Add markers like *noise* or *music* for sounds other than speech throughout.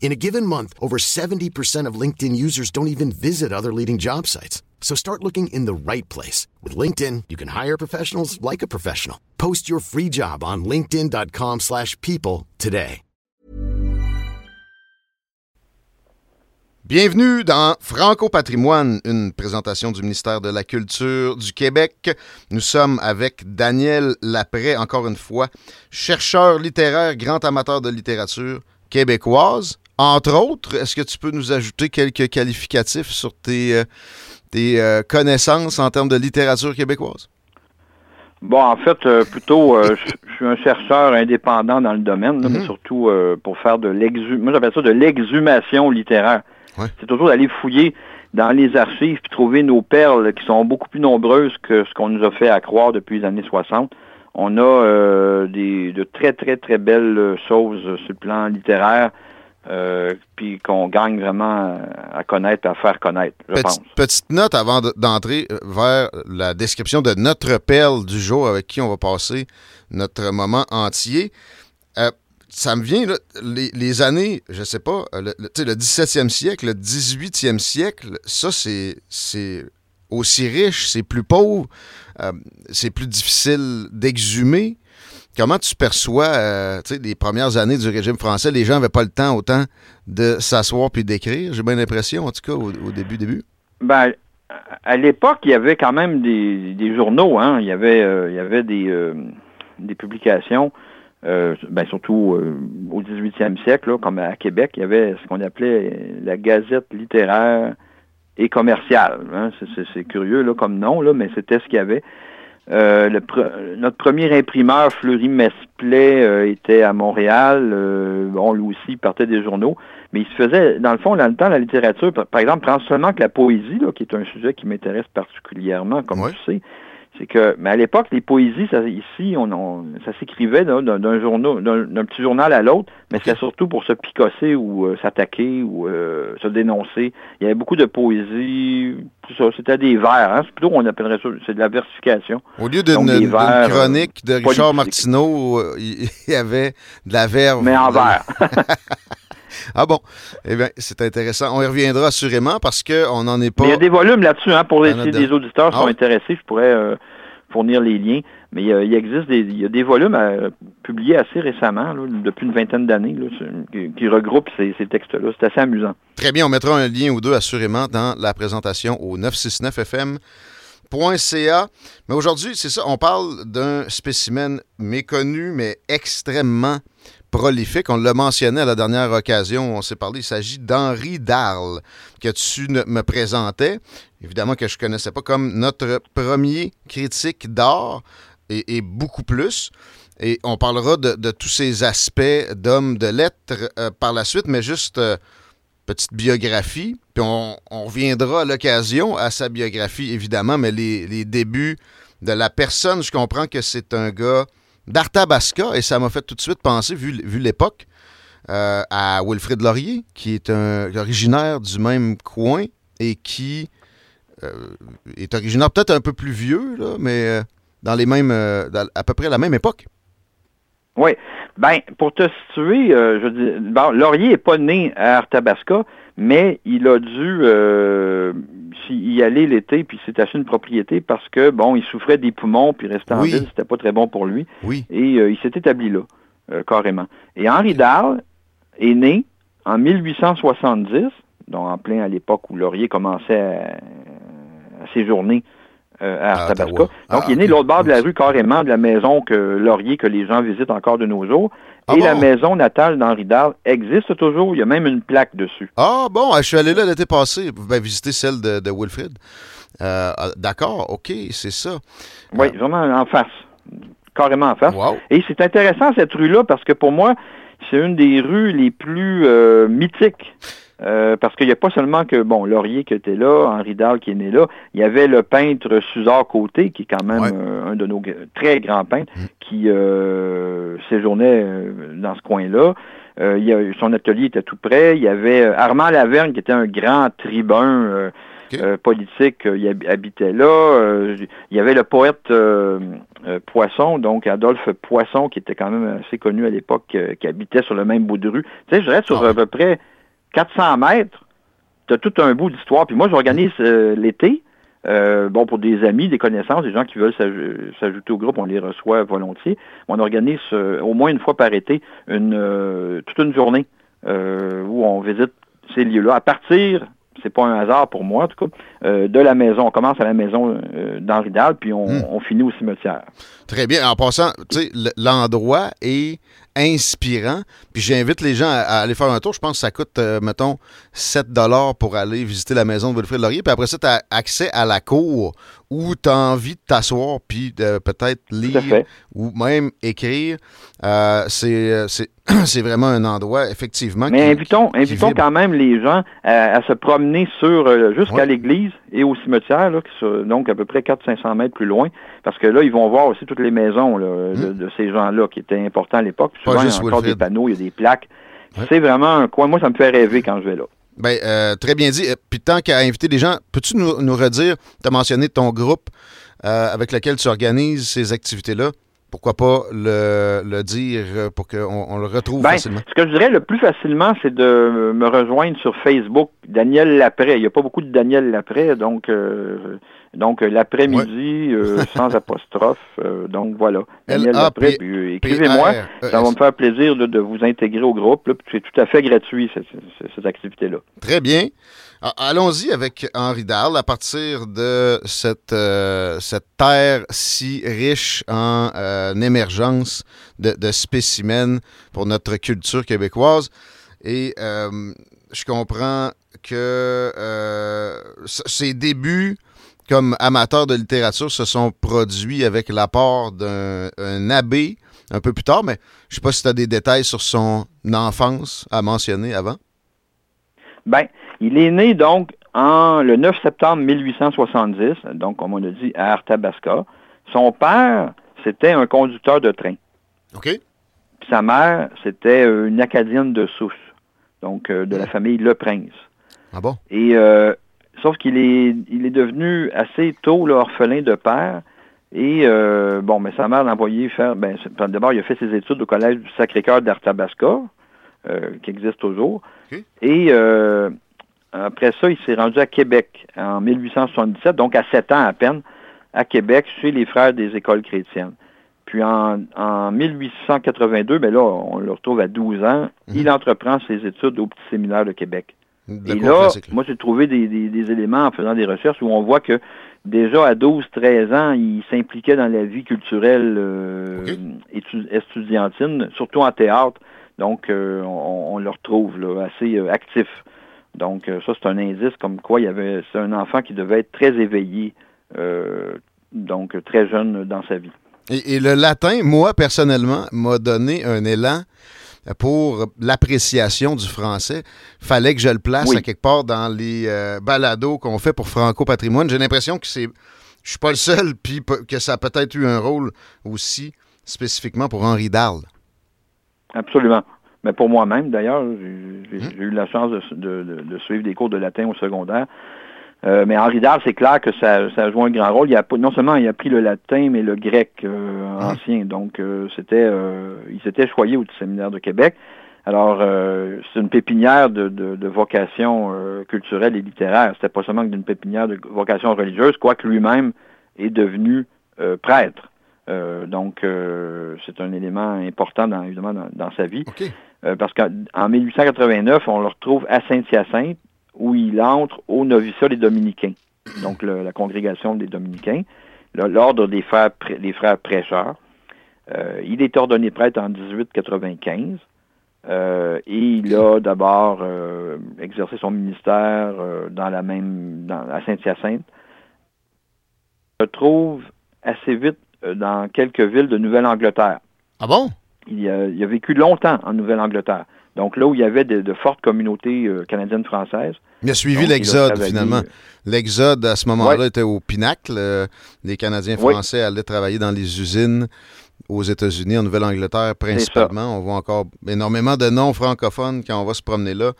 In a given month, over 70% of LinkedIn users don't even visit other leading job sites. So start looking in the right place. With LinkedIn, you can hire professionals like a professional. Post your free job on linkedin.com slash people today. Bienvenue dans Franco Patrimoine, une présentation du ministère de la Culture du Québec. Nous sommes avec Daniel Lapré, encore une fois, chercheur littéraire, grand amateur de littérature québécoise. Entre autres, est-ce que tu peux nous ajouter quelques qualificatifs sur tes, euh, tes euh, connaissances en termes de littérature québécoise? Bon, en fait, euh, plutôt, je suis un chercheur indépendant dans le domaine, là, mais surtout pour faire de l'exhumation, moi j'appelle ça de l'exhumation littéraire. Ouais. C'est toujours d'aller fouiller dans les archives puis trouver nos perles qui sont beaucoup plus nombreuses que ce qu'on nous a fait à croire depuis les années 60. On a des, de très, très, très belles choses sur le plan littéraire, euh, puis qu'on gagne vraiment à connaître, à faire connaître, je pense. Petite, note avant de- d'entrer euh, vers la description de notre perle du jour avec qui on va passer notre moment entier. Euh, ça me vient, là, les, les années, je sais pas, euh, le, le- tu sais, le 17e siècle, le 18e siècle, ça, c'est c'est aussi riche, c'est plus pauvre, euh, c'est plus difficile d'exhumer. Comment tu perçois euh, les premières années du régime français? Les gens n'avaient pas le temps autant de s'asseoir puis d'écrire. J'ai bien l'impression, en tout cas, au, début, début. Ben, à- l'époque, il y avait quand même des, journaux, hein. Il y avait, euh, il y avait des, euh, publications, euh, ben, surtout au 18e siècle, là, comme à Québec, il y avait ce qu'on appelait la Gazette littéraire et commerciale. hein. C'est curieux là, comme nom, là, mais c'était ce qu'il y avait. Euh, le pre- notre premier imprimeur, Fleury Mesplet, euh, était à Montréal. Euh, bon, lui aussi, partait des journaux. Mais il se faisait, dans le fond, dans le temps, la littérature, par, par exemple, prends seulement que la poésie, là, qui est un sujet qui m'intéresse particulièrement, comme Ouais. tu sais, c'est que, mais à l'époque, les poésies, ça, ici, on, on- ça s'écrivait d'un journal, petit journal à l'autre, mais c'était surtout pour se picosser ou euh, s'attaquer ou euh, se dénoncer. Il y avait beaucoup de poésie, tout ça, c'était des vers, hein, c'est plutôt on appellerait ça, c'est de la versification. Au lieu d'une vers, chronique de euh, Richard. Martineau, euh, il *laughs* il y avait de la verve. Mais en vers. *laughs* Ah bon? Eh bien, c'est intéressant. On y reviendra assurément parce qu'on n'en est pas. Mais il y a des volumes là-dessus, hein, pour les, si auditeurs Ah sont oui? intéressés, je pourrais euh, fournir les liens. Mais euh, il existe des, il y a des volumes euh, publiés assez récemment, là, depuis une vingtaine d'années, qui, qui regroupent ces, ces textes-là. C'est assez amusant. Très bien, on mettra un lien ou deux assurément dans la présentation au 969fm.ca. Mais aujourd'hui, c'est ça, on parle d'un spécimen méconnu, mais extrêmement On l'a mentionné à la dernière occasion on s'est parlé. Il s'agit d'Henri Darle, que tu me présentais. Évidemment que je ne connaissais pas comme notre premier critique d'art et, beaucoup plus. Et on parlera de, tous ces aspects d'homme de lettres euh, par la suite, mais juste euh, petite biographie. Puis on, reviendra à l'occasion à sa biographie, évidemment, mais les débuts de la personne, je comprends que c'est un gars d'Arthabasca, et ça m'a fait tout de suite penser, vu, l'époque, euh, à Wilfrid Laurier, qui est un originaire du même coin et qui euh, est originaire peut-être un peu plus vieux, là, mais euh, dans les mêmes, à peu près la même époque. Oui. Ben, pour te situer, euh, je dis, bon, Laurier n'est pas né à Arthabasca, mais il a dû euh, y aller l'été, puis s'est acheté une propriété parce que, bon, il souffrait des poumons, puis rester en ville, c'était pas très bon pour lui. Oui. Et euh, il s'est établi là, carrément. Et Henri Dahl est né en 1870, donc en plein à l'époque où Laurier commençait à, à séjourner euh, à Arthabasca. Donc, il est né l'autre bord de la rue carrément de la maison que Laurier que les gens visitent encore de nos jours. et la maison natale d'Henri Darle existe toujours. Il y a même une plaque dessus. Ah bon, je suis allé là l'été passé ben, visiter celle de, de Wilfrid. D'accord, ok, c'est ça. Oui, vraiment en face. Carrément en face. Et c'est intéressant cette rue-là parce que pour moi, c'est une des rues les plus mythiques euh, parce qu'il n'y a pas seulement que, bon, Laurier qui était là, Henri Dahl qui est né là, il y avait le peintre Suzard Côté, qui est quand même euh, un de nos très grands peintres, mm. qui euh, séjournait dans ce coin-là. Il son atelier était tout près. Il y avait Armand Laverne, qui était un grand tribun politique, il habitait là. il y avait le poète Poisson, donc Adolphe Poisson, qui était quand même assez connu à l'époque, qui habitait sur le même bout de rue. Tu sais, je reste sur ah à peu près 400 mètres, tu as tout un bout d'histoire. Puis moi, j'organise euh, l'été, euh, bon, pour des amis, des connaissances, des gens qui veulent s'ajouter au groupe, on les reçoit volontiers. On organise euh, au moins une fois par été une, toute une journée où on visite ces lieux-là. À partir c'est pas un hasard pour moi, en tout cas, euh, de la maison. On commence à la maison euh, d'Henri puis hmm. on, finit au cimetière. Très bien. En passant, tu sais, l'endroit est inspirant. Puis j'invite les gens à, aller faire un tour. Je pense que ça coûte, euh, mettons, 7 pour aller visiter la maison de Wilfrid Laurier. Puis après ça, tu as accès à la cour où tu as envie de t'asseoir puis de peut-être lire ou même écrire. c'est *clears throat* c'est vraiment un endroit, effectivement. Mais invitons, invitons quand même les gens à, se promener sur euh, jusqu'à l'église et au cimetière, là, donc à peu près 400-500 mètres plus loin, parce que là, ils vont voir aussi toutes les maisons de, hmm. ces gens-là qui étaient importants à l'époque. Souvent, il y a encore des panneaux, il y a des plaques. C'est vraiment un coin. Moi, ça me fait rêver quand je vais là. Ben, euh, très bien dit. Euh, puis tant qu'à inviter des gens, peux-tu nous, nous redire, tu as mentionné ton groupe avec lequel tu organises ces activités-là pourquoi pas le, dire pour qu'on le retrouve ben, facilement? Ce que je dirais le plus facilement, c'est de me rejoindre sur Facebook, Daniel Lapré. Il n'y a pas beaucoup de Daniel Lapré, donc euh, donc l'après-midi euh, *laughs* sans apostrophe. Euh, donc voilà. Daniel Lapré, écrivez-moi. Ça va me faire plaisir de, vous intégrer au groupe. C'est tout à fait gratuit, cette, cette activité-là. Très bien. Allons-y avec Henri Dahl à partir de cette, euh, cette terre si riche en euh, émergence de, spécimens pour notre culture québécoise. Et euh, je comprends que ses débuts comme amateur de littérature se sont produits avec l'apport d'un abbé un peu plus tard, mais je ne sais pas si tu as des détails sur son enfance à mentionner avant. Ben, il est né donc en le 9 septembre 1870, donc comme on a dit, à Arthabasca. Son père, c'était un conducteur de train. OK. sa mère, c'était une Acadienne de souche, donc euh, de la famille Le Prince. Ah bon? Et euh, sauf qu'il est, il est devenu assez tôt l'orphelin de père. Et bon, mais sa mère l'a envoyé faire. Ben, d'abord, il a fait ses études au collège du Sacré-Cœur d'Arthabasca, qui existe toujours. Et après ça, il s'est rendu à Québec en 1877, donc à sept ans à peine, à Québec, chez les frères des écoles chrétiennes. Puis en, 1882, ben là, on le retrouve à 12 ans, mhm. il entreprend ses études au Petit Séminaire de Québec. Et là, moi, j'ai trouvé des, éléments en faisant des recherches où on voit que déjà à 12-13 ans, il s'impliquait dans la vie culturelle euh, estudiantine, surtout en théâtre. Donc, euh, on, le retrouve assez euh, actif. Donc, euh, ça, c'est un indice comme quoi il y avait, c'est un enfant qui devait être très éveillé, donc très jeune dans sa vie. Et, le latin, moi, personnellement, m'a donné un élan pour l'appréciation du français. Fallait que je le place à quelque part dans les euh, balados qu'on fait pour Franco Patrimoine. J'ai l'impression que c'est, je suis pas le seul, puis que ça a peut-être eu un rôle aussi spécifiquement pour Henri Darle. Absolument. Mais pour moi-même, d'ailleurs, j'ai mmh. eu la chance de, suivre des cours de latin au secondaire. Euh, mais Henri Dard, c'est clair que ça, ça, a joué un grand rôle. Il a, non seulement il a pris le latin, mais le grec euh, mmh. ancien. Donc, euh, c'était, il s'était choyé au séminaire de Québec. Alors, c'est une pépinière de, de, vocation culturelle et littéraire. C'était pas seulement d'une pépinière de vocation religieuse, quoique lui-même est devenu prêtre. donc, c'est un élément important, dans, évidemment, dans, sa vie. Parce qu'en 1889, on le retrouve à Saint-Hyacinthe, où il entre au noviciat des Dominicains. donc la congrégation des dominicains, l'ordre des frères, des frères prêcheurs. Euh, il est ordonné prêtre en 1895. Euh, et il a d'abord euh, exercé son ministère dans la même dans, à Saint-Hyacinthe. Il se trouve assez vite dans quelques villes de Nouvelle-Angleterre. Ah bon? Il a, il a, vécu longtemps en Nouvelle-Angleterre. Donc là où il y avait de, fortes communautés canadiennes françaises. Il a suivi l'exode finalement. L'exode à ce moment-là était au pinacle. les Canadiens français allaient travailler dans les usines aux États-Unis, en Nouvelle-Angleterre principalement. On voit encore énormément de noms francophones quand on va se promener là.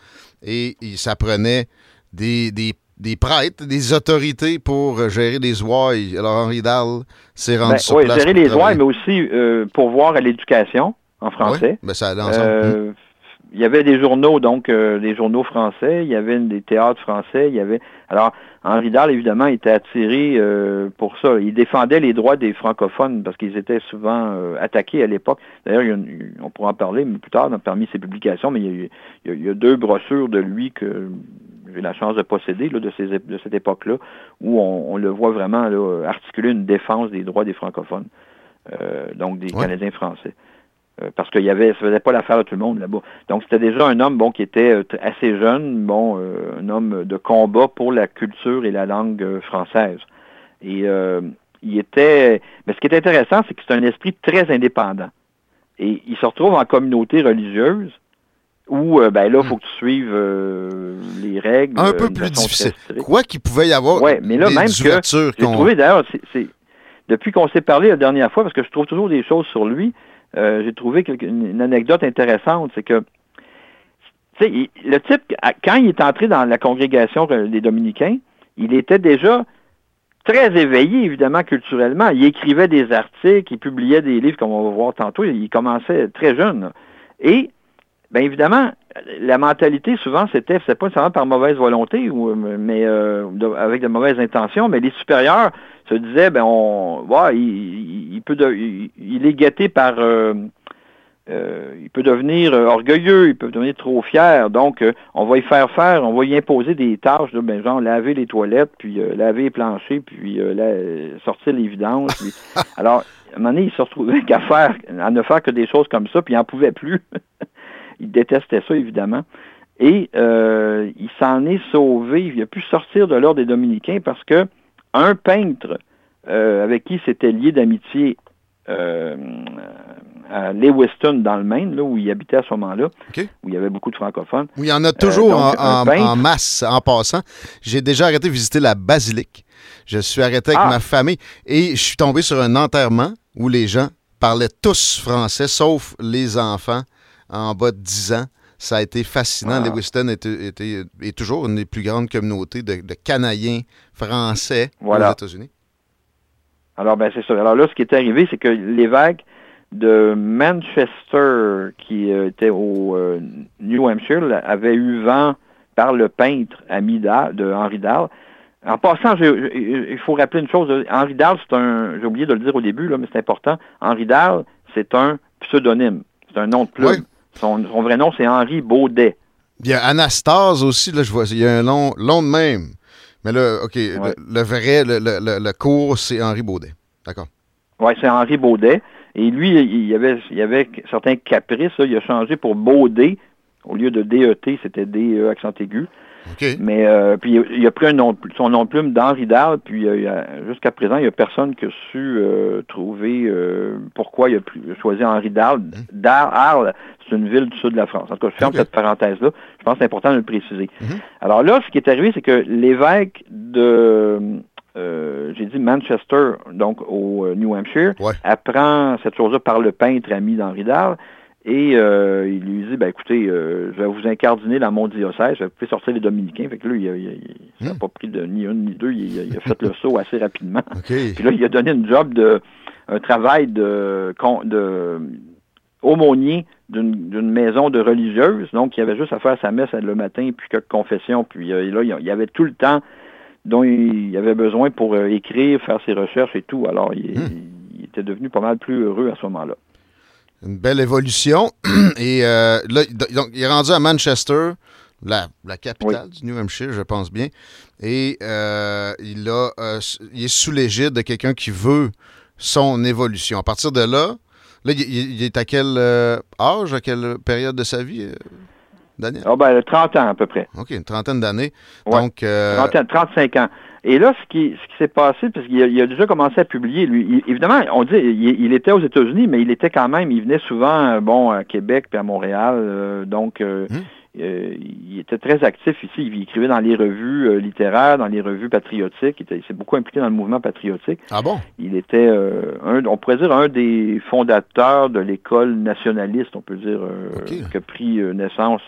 Et ça prenait des, des, prêtres, des autorités pour gérer les ouailles. Alors Henri Dahl s'est rendu ben, sur oui, gérer les ouailles, mais aussi euh, pour voir à l'éducation en français. Oui, ben ça allait ensemble. Euh, il y avait des journaux, donc euh, des journaux français, il y avait des théâtres français, il y avait. Alors, Henri Dahl, évidemment, était attiré euh, pour ça. Il défendait les droits des francophones parce qu'ils étaient souvent euh, attaqués à l'époque. D'ailleurs, on pourra en parler plus tard parmi ses publications, mais il y, a, deux brochures de lui que j'ai la chance de posséder de, cette époque-là, où on, le voit vraiment articuler une défense des droits des francophones, donc des Canadiens français. Euh, parce qu'il y avait, ça faisait pas l'affaire de tout le monde là-bas. Donc c'était déjà un homme bon qui était euh, assez jeune, bon, euh, un homme de combat pour la culture et la langue française. Et il était, mais ce qui est intéressant, c'est que c'est un esprit très indépendant. Et il se retrouve en communauté religieuse où, ben là, il faut que tu suives les règles. Un peu plus difficile. Quoi qu'il pouvait y avoir ouais, mais là, même que j'ai trouvé, d'ailleurs, c'est, depuis qu'on s'est parlé la dernière fois, parce que je trouve toujours des choses sur lui, euh, j'ai trouvé une anecdote intéressante, c'est que le type, quand il est entré dans la congrégation des dominicains, il était déjà très éveillé, évidemment, culturellement. Il écrivait des articles, il publiait des livres, comme on va voir tantôt. Il commençait très jeune. Et, bien évidemment, la mentalité, souvent, c'était, c'est pas seulement par mauvaise volonté, ou, mais euh, avec de mauvaises intentions, mais les supérieurs se disait, ben on, il, peut, il, est gâté par, euh, euh, il peut devenir euh, orgueilleux, il peut devenir trop fier. Donc, on va y faire faire, on va y imposer des tâches, de, ben, genre laver les toilettes, puis laver les planchers, puis sortir les vidanges. *laughs* alors, à un moment donné, il se retrouvait qu'à faire, à ne faire que des choses comme ça, puis il n'en pouvait plus. *laughs* il détestait ça, évidemment. Et il s'en est sauvé, il a pu sortir de l'ordre des dominicains parce que un peintre euh, avec qui s'était lié d'amitié euh, à Lewiston, dans le Maine, là, où il habitait à ce moment-là, où il y avait beaucoup de francophones. Oui, il y en a toujours euh, en, masse en passant. J'ai déjà arrêté de visiter la basilique. Je suis arrêté avec ah! ma famille et je suis tombé sur un enterrement où les gens parlaient tous français, sauf les enfants en bas de 10 ans. Ça a été fascinant. Ah. Lewiston est toujours une des plus grandes communautés de, de Canadiens français aux États-Unis. Alors, ben, c'est ça. Alors là, ce qui est arrivé, c'est que l'évêque de Manchester, qui euh, était au euh, New Hampshire, avait eu vent par le peintre ami de Henri Dahl. En passant, il faut rappeler une chose. Henri Dahl, c'est un, j'ai oublié de le dire au début, là, mais c'est important. Henri Dahl, c'est un pseudonyme. C'est un nom de plume. Son, vrai nom, c'est Henri Baudet. Il y a Anastase aussi, là, je vois, il y a un nom, long de même. Mais là, OK, le, vrai, le, le, cours, c'est Henri Baudet. D'accord. Oui, c'est Henri Baudet. Et lui, il y avait, il y avait certains caprices. il a changé pour Baudet. Au lieu de DET, c'était DE accent aigu. Mais euh, puis il a pris un nom, son nom de plume d'Henri Dahl, puis euh, jusqu'à présent, il n'y a personne qui a su euh, trouver pourquoi il a choisi Henri Dahl. Mmh. Dahl, c'est une ville du sud de la France. En tout cas, je ferme cette parenthèse-là. Je pense que c'est important de le préciser. Mmh. Alors là, ce qui est arrivé, c'est que l'évêque de j'ai dit Manchester, donc au New Hampshire, apprend cette chose-là par le peintre ami d'Henri Dahl. Et euh, il lui dit, ben écoutez, euh, je vais vous incardiner dans mon diocèse, je vais sortir les dominicains. Fait que là, il n'a hmm. pas pris de ni une ni deux, il, a fait le saut assez rapidement. *laughs* Puis là, il a donné une job de un travail de, de aumônier d'une maison de religieuse. Donc, il avait juste à faire sa messe le matin, puis quelques confessions. Puis euh, là, il y avait tout le temps dont il avait besoin pour écrire, faire ses recherches et tout. Alors, il hmm. était devenu pas mal plus heureux à ce moment-là. Une belle évolution. *clears throat* Et euh, là, donc, il est rendu à Manchester. la, la capitale du New Hampshire, je pense bien. Et euh, il, a, euh, il est sous l'égide de quelqu'un qui veut son évolution. À partir de là, là il, il est à quel euh, âge, à quelle période de sa vie, Daniel? Ah ben, 30 ans à peu près. OK, une trentaine d'années. Ouais. Donc, euh, 30 ans, 35 ans. Et là, ce qui, ce qui s'est passé, parce qu'il a, il a déjà commencé à publier, lui, il- évidemment, on dit, il, il était aux États-Unis, mais il était quand même, il venait souvent, euh, bon, à Québec puis à Montréal, euh, donc euh, euh, il était très actif ici. Il écrivait dans les revues littéraires, dans les revues patriotiques. Il, était- il s'est beaucoup impliqué dans le mouvement patriotique. ah bon? Il était, un, on pourrait dire, un des fondateurs de l'école nationaliste, on peut dire, qui a pris naissance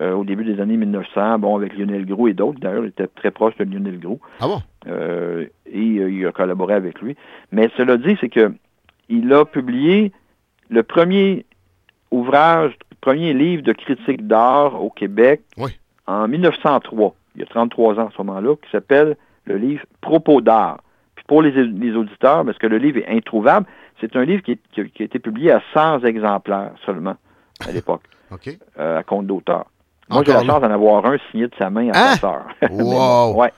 euh, au début des années 1900, bon, avec Lionel Gros et d'autres. D'ailleurs, il était très proche de Lionel Gros. Ah bon? Euh, et euh, il a collaboré avec lui. Mais cela dit, c'est que il a publié le premier ouvrage, le premier livre de critique d'art au Québec Oui. en 1903, il y a 33 ans à ce moment-là, qui s'appelle le livre Propos d'art. Puis pour les, les auditeurs, parce que le livre est introuvable, c'est un livre qui, est- qui a- été publié à 100 exemplaires seulement à l'époque, *laughs* euh, à compte d'auteur. Moi, j'ai la chance d'en avoir un signé de sa main à Hein? sa sœur. *laughs* Wow! ouais,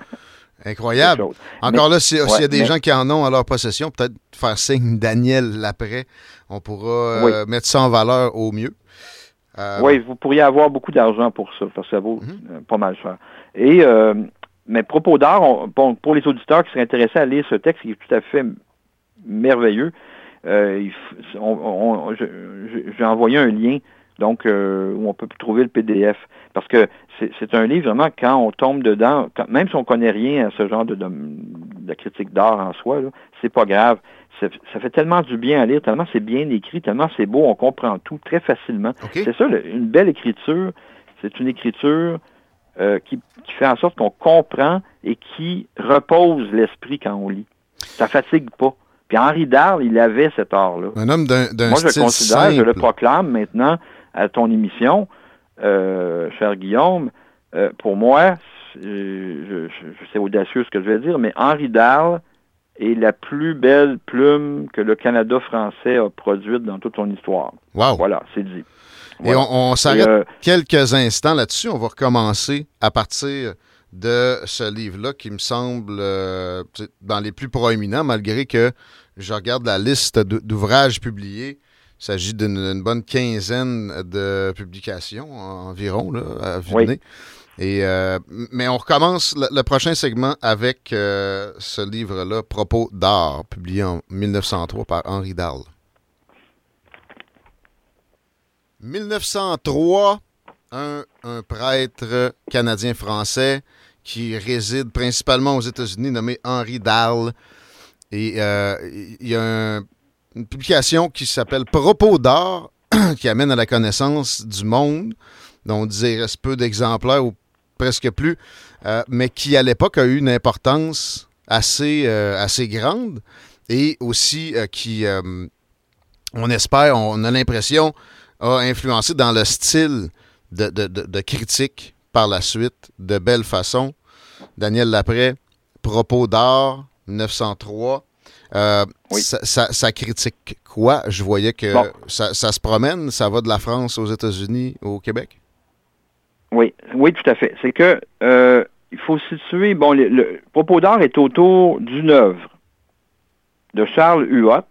Incroyable. Encore là, si- s'il y a des mais- gens qui en ont à leur possession, peut-être faire signe Daniel l'après. On pourra euh, mettre ça en valeur au mieux. Euh, Oui, vous pourriez avoir beaucoup d'argent pour ça, parce que ça vaut Mhm. euh, pas mal cher. Et mais propos d'art, bon, pour les auditeurs qui seraient intéressés à lire ce texte, qui est tout à fait merveilleux, j'ai envoyé un lien donc euh, où on peut trouver le PDF. Parce que c'est un livre vraiment quand on tombe dedans, quand- même si on connaît rien à ce genre de, de, de critique d'art en soi, c'est pas grave. Ça, fait tellement du bien à lire, tellement c'est bien écrit, tellement c'est beau, on comprend tout très facilement. C'est ça, le- une belle écriture, c'est une écriture euh, qui, qui fait en sorte qu'on comprend et qui repose l'esprit quand on lit. Ça fatigue pas. Puis Henri Darle, il avait cet art-là. Un homme d'un Moi, je le considère, je le simple. proclame maintenant à ton émission, euh, cher Guillaume. Euh, pour moi, c'est- je, je, je sais audacieux ce que je vais dire, mais Henri Darle est la plus belle plume que le Canada français a produite dans toute son histoire. Wow. Voilà, c'est dit. Et Voilà. on, on s'arrête Et, euh, quelques instants là-dessus. On va recommencer à partir de ce livre-là qui me semble euh, dans les plus proéminents, malgré que je regarde la liste d'ouvrages publiés. Il s'agit d'une bonne quinzaine de publications en- environ, là, à Oui. Et, euh, mais on recommence le, le prochain segment avec euh, ce livre-là, Propos d'art, publié en 1903 par Henri Darle. 1903, un, un prêtre canadien-français qui réside principalement aux États-Unis, nommé Henri Darle. Et euh, il y a un- une publication qui s'appelle Propos d'art, *clears throat* qui amène à la connaissance du monde, dont on disait peu d'exemplaires ou presque plus, euh, mais qui à l'époque a eu une importance assez, euh, assez grande et aussi euh, qui, on espère, on a l'impression, a influencé dans le style de, de- de- de critique par la suite, de belle façon. Daniel Lapré, Propos d'art, 1903. Euh, Oui. ça, ça- ça critique quoi? Je voyais que Bon. ça, ça se promène, ça va de la France aux États-Unis, au Québec? Oui, oui, tout à fait. C'est que euh, il faut situer. Bon, le, le propos d'art est autour d'une œuvre de Charles Huot,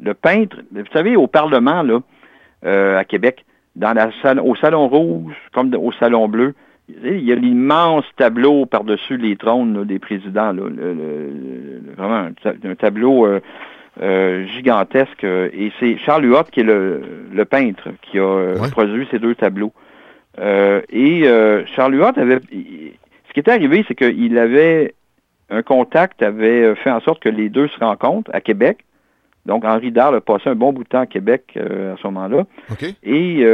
le peintre. Vous savez, au Parlement là, euh, à Québec, dans la salle, au salon rouge comme au salon bleu, il y a l'immense tableau par-dessus les trônes là, des présidents. Là, le- le- le- vraiment un, ta- un tableau euh, euh, gigantesque. euh, Et c'est Charles Huot qui est le, le peintre qui a Ouais. produit ces deux tableaux. Euh, et Charles Huot avait... ce qui était arrivé, c'est qu'il avait un contact, avait fait en sorte que les deux se rencontrent à Québec. Donc, Henri Darle a passé un bon bout de temps à Québec à ce moment-là. Et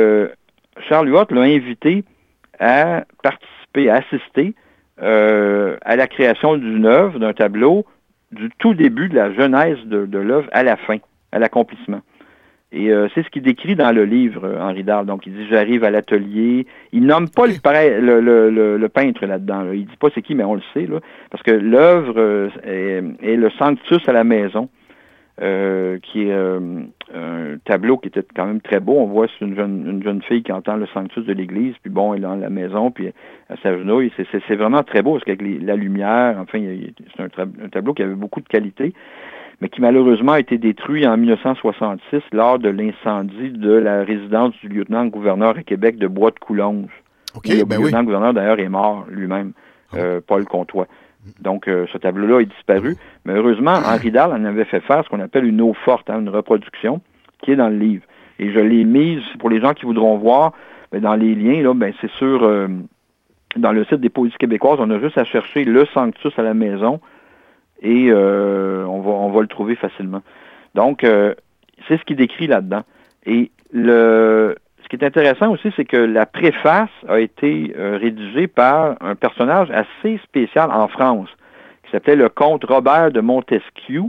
Charles Huot l'a invité à participer, à assister euh, à la création d'une œuvre, d'un tableau, du tout début de la genèse de, de l'œuvre à la fin, à l'accomplissement. Et euh, c'est ce qu'il décrit dans le livre, euh, Henri Darle. Donc, il dit, j'arrive à l'atelier. Il nomme pas le, prê- le, le- le- le peintre là-dedans. là. Il dit pas c'est qui, mais on le sait, là, parce que l'œuvre est, est le sanctus à la maison. Euh, qui est euh, un tableau qui était quand même très beau. On voit c'est une jeune, une jeune fille qui entend le sanctus de l'église, puis bon, elle est dans la maison, puis elle s'agenouille. C'est vraiment très beau, parce qu'avec la lumière, enfin, c'est un, tableau qui avait beaucoup de qualité, mais qui malheureusement a été détruit en 1966 lors de l'incendie de la résidence du lieutenant-gouverneur à Québec de Bois de Coulonge. le ben lieutenant-gouverneur, d'ailleurs, est mort lui-même, ah. euh, Paul Comtois. Donc, euh, ce tableau-là est disparu. Mais heureusement, *clears throat* Henri Dahl en avait fait faire ce qu'on appelle une eau forte, hein, une reproduction, qui est dans le livre. Et je l'ai mise, pour les gens qui voudront voir, ben, dans les liens, là, ben, c'est sur, euh, dans le site des Poésies québécoises, on a juste à chercher le Sanctus à la maison et euh, on, va, on va le trouver facilement. Donc, c'est ce qui décrit là-dedans. Et le, qui est intéressant aussi, c'est que la préface a été euh, rédigée par un personnage assez spécial en France, qui s'appelait le comte Robert de Montesquieu,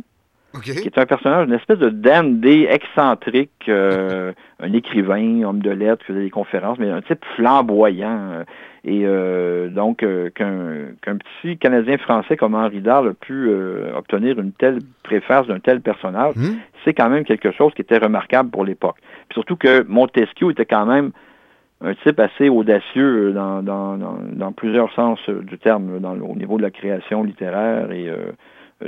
qui est un personnage, une espèce de dandy excentrique, euh, *laughs* un écrivain, homme de lettres, qui faisait des conférences, mais un type flamboyant. Euh, et euh, donc, qu'un petit Canadien français comme Henri Dahl a pu obtenir une telle préface d'un tel personnage, hmm. c'est quand même quelque chose qui était remarquable pour l'époque. Surtout que Montesquieu était quand même un type assez audacieux dans, dans, dans, plusieurs sens du terme, dans, au niveau de la création littéraire et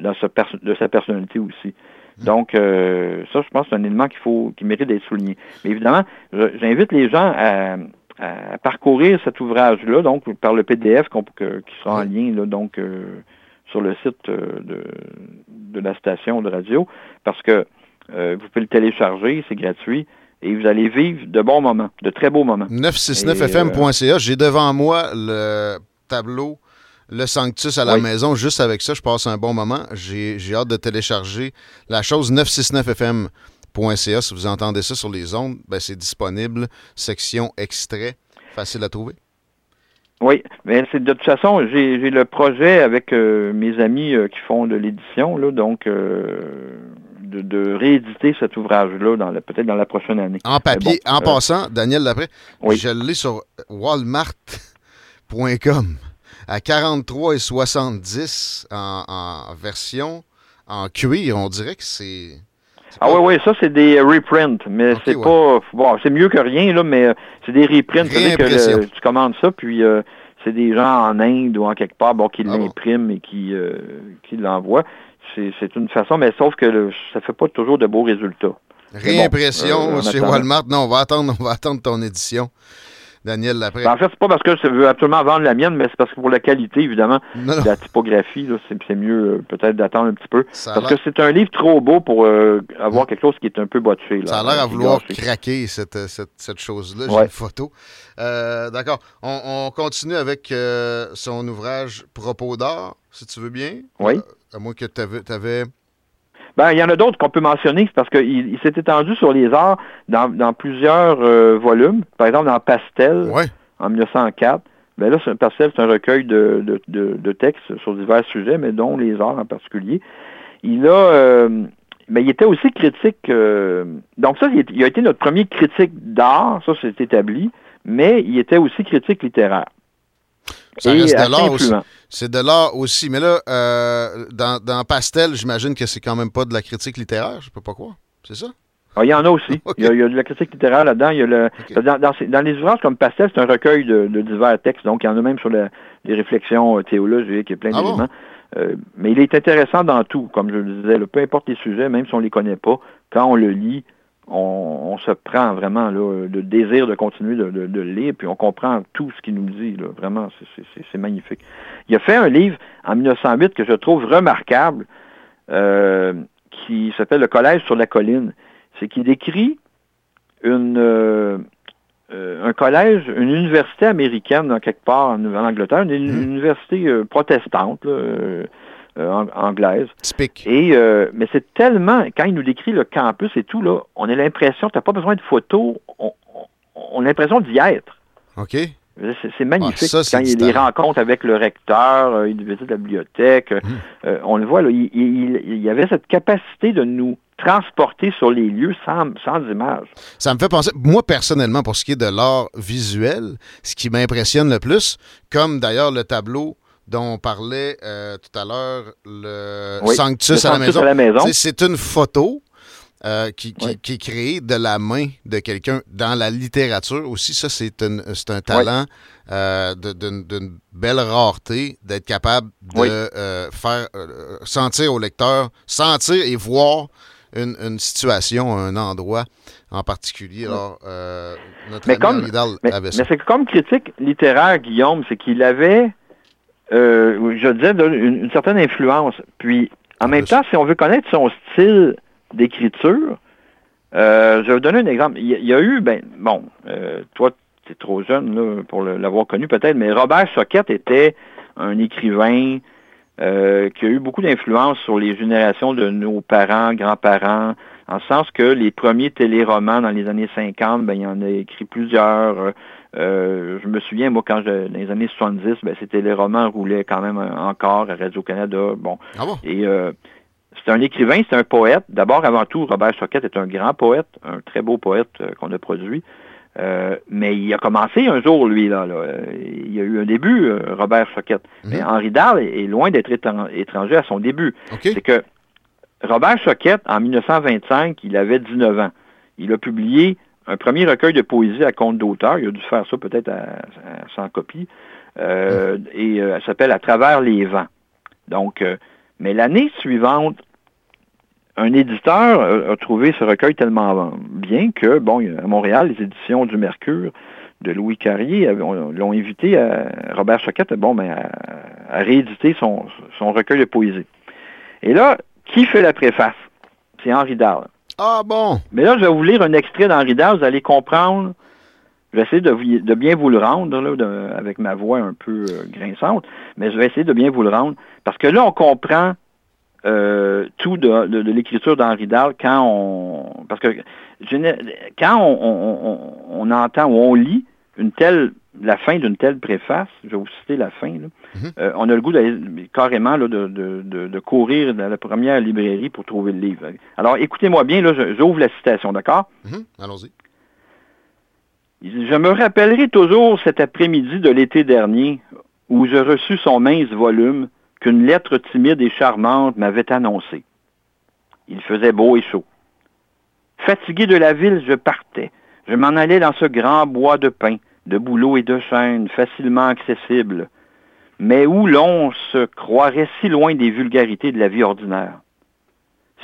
dans sa de sa personnalité aussi. Donc, euh, ça, je pense, c'est un élément qu'il faut, qui mérite d'être souligné. Mais évidemment, j'invite les gens à, parcourir cet ouvrage-là, donc par le PDF qui sera en lien, là, donc euh, sur le site euh, de, de, la station de radio, parce que vous pouvez le télécharger, c'est gratuit. Et vous allez vivre de bons moments, de très beaux moments. 969fm.ca, j'ai devant moi le tableau le Sanctus à la maison. Juste avec ça, je passe un bon moment. J'ai hâte de télécharger la chose 969fm.ca. Si vous entendez ça sur les ondes, ben c'est disponible. Section extrait. Facile à trouver. Oui, mais c'est de toute façon, j'ai le projet avec euh, mes amis euh, qui font de l'édition, donc euh, de, rééditer cet ouvrage-là dans peut-être dans la prochaine année. En papier, en passant, Daniel Lapré, je l'ai sur walmart.com à 43 et 70 en, version en cuir. On dirait que c'est. Ah oui, oui, ça c'est des reprints, mais c'est pas bon, c'est mieux que rien là, mais euh, c'est des reprints. C'est que tu commandes ça, puis euh, c'est des gens en Inde ou en quelque part, bon, qui ah l'impriment et qui euh, qui l'envoient. C'est une façon, mais sauf que le, ça fait pas toujours de beaux résultats. Réimpression chez Walmart. Non, on va attendre, on va attendre ton édition. Daniel Lapré. En fait, c'est pas parce que je veux absolument vendre la mienne, mais c'est parce que pour la qualité, évidemment, de la typographie, c'est mieux euh, peut-être d'attendre un petit peu. parce que c'est un livre trop beau pour euh, avoir quelque chose qui est un peu botché. Là, ça a l'air à vouloir craquer cette, cette, chose-là. J'ai une photo. Euh, d'accord. On, continue avec son ouvrage Propos d'art, si tu veux bien. Oui. à moins que tu avais ben, il y en a d'autres qu'on peut mentionner, parce qu'il il, s'est étendu sur les arts dans, dans plusieurs euh, volumes. Par exemple, dans Pastel, en 1904. Ben là, Pastel, c'est un recueil de, de, de, textes sur divers sujets, mais dont les arts en particulier. Il a... Euh, ben, il était aussi critique. Euh, donc ça, il, il, a été notre premier critique d'art, ça c'est établi, mais il était aussi critique littéraire. Ça reste de l'art aussi. C'est de l'art aussi. Mais là, euh, dans, Pastel, j'imagine que c'est quand même pas de la critique littéraire, je peux pas croire. C'est ça? Ah, il y en a aussi. *laughs* il, y a, de la critique littéraire là-dedans. Il y a le, dans, les ouvrages comme Pastel, c'est un recueil de, divers textes. Donc, il y en a même sur les réflexions euh, théologiques et plein ah d'éléments. Euh, mais il est intéressant dans tout, comme je le disais. peu importe les sujets, même si on ne les connaît pas, quand on le lit, on, se prend vraiment le désir de continuer de, le lire, puis on comprend tout ce qu'il nous dit. Vraiment, c'est magnifique. Il a fait un livre en 1908 que je trouve remarquable, euh, qui s'appelle Le Collège sur la colline. C'est qu'il décrit une, euh, euh, un collège, une université américaine, quelque part en, Angleterre, une, mmh. université protestante. Euh, anglaise. Et euh, mais c'est tellement quand il nous décrit le campus et tout là, on a l'impression, tu n'as pas besoin de photos, on, a l'impression d'y être. Ok. C'est magnifique. Ah, quand il y a des rencontres avec le recteur, euh, il visite la bibliothèque, hmm. on le voit, là, il, il, y avait cette capacité de nous transporter sur les lieux sans, sans images. Ça me fait penser, moi personnellement, pour ce qui est de l'art visuel, ce qui m'impressionne le plus, comme d'ailleurs le tableau dont on parlait euh, tout à l'heure, le Oui, Sanctus le à la maison. à la maison. Tu sais, C'est une photo euh, qui, qui- Oui. qui est créée de la main de quelqu'un dans la littérature aussi. Ça, c'est un, c'est un talent euh, d'une belle rareté d'être capable de faire sentir au lecteur, sentir et voir une, une situation, un endroit en particulier. Alors, euh, notre Mais ami comme- Mais, avait mais ça. c'est que comme critique littéraire, Guillaume, c'est qu'il avait, euh, je disais, une, une certaine influence. Puis, en même temps, si on veut connaître son style d'écriture, euh, je vais vous donner un exemple. Il y, a- il y a eu, ben, bon, euh, toi, tu es trop jeune là, pour l'avoir connu peut-être, mais Robert Soquette était un écrivain euh, qui a eu beaucoup d'influence sur les générations de nos parents, grands-parents, en ce sens que les premiers téléromans dans les années 50, ben, il y en a écrit plusieurs. Euh, je me souviens, moi, quand je, dans les années 70, ben, ces téléromans roulaient quand même euh, encore à Radio-Canada. Bon, Ah bon? et euh, c'est un écrivain, c'est un poète. D'abord, avant tout, Robert Choquette est un grand poète, un très beau poète euh, qu'on a produit. Mais il a commencé un jour, lui, là. là. Il y a eu un début, Robert Choquette. Mais Mhm. Henri Dahl est, loin d'être étran- étranger à son début. C'est que Robert Choquette, en 1925, il avait 19 ans. Il a publié un premier recueil de poésie à compte d'auteur. Il a dû faire ça peut-être à, à 100 copies. Euh, Et euh, elle s'appelle À travers les vents. Donc, euh, mais l'année suivante, un éditeur a, trouvé ce recueil tellement bien que, bon, à Montréal, les éditions du Mercure de Louis Carrier l'ont invité à Robert Choquette bon, ben, à, rééditer son, son recueil de poésie. Et là, qui fait la préface? C'est Henri Dahl. Ah bon? Mais là, je vais vous lire un extrait d'Henri Dahl, vous allez comprendre. Je vais essayer de, bien vous le rendre, là, avec ma voix un peu euh, grinçante, mais je vais essayer de bien vous le rendre, parce que là, on comprend euh, tout de, l'écriture d'Henri Dahl quand on... Parce que quand on- on entend ou on lit une telle la fin d'une telle préface, je vais vous citer la fin, là, Mhm. euh, on a le goût d'aller carrément là, de, de- de- de courir dans la première librairie pour trouver le livre. Alors, écoutez-moi bien, là, j'ouvre la citation, d'accord? Mhm. Allons-y. Je me rappellerai toujours cet après-midi de l'été dernier où je reçus son mince volume qu'une lettre timide et charmante m'avait annoncé. Il faisait beau et chaud. Fatigué de la ville, je partais. Je m'en allais dans ce grand bois de pins, de bouleaux et de chênes, facilement accessible, mais où l'on se croirait si loin des vulgarités de la vie ordinaire?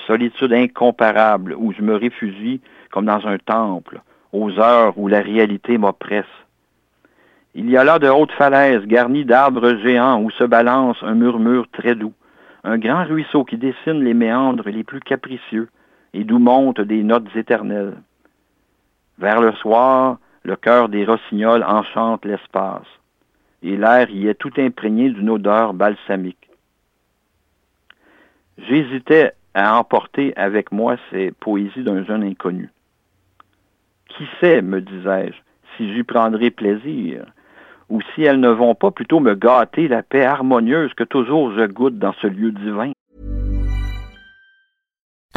Solitude incomparable où je me réfugie comme dans un temple, aux heures où la réalité m'oppresse. Il y a là de hautes falaises garnies d'arbres géants où se balance un murmure très doux, un grand ruisseau qui dessine les méandres les plus capricieux et d'où montent des notes éternelles. Vers le soir, le cœur des rossignols enchante l'espace, et l'air y est tout imprégné d'une odeur balsamique. J'hésitais à emporter avec moi ces poésies d'un jeune inconnu. Qui sait, me disais-je, si j'y prendrai plaisir, ou si elles ne vont pas plutôt me gâter la paix harmonieuse que toujours je goûte dans ce lieu divin?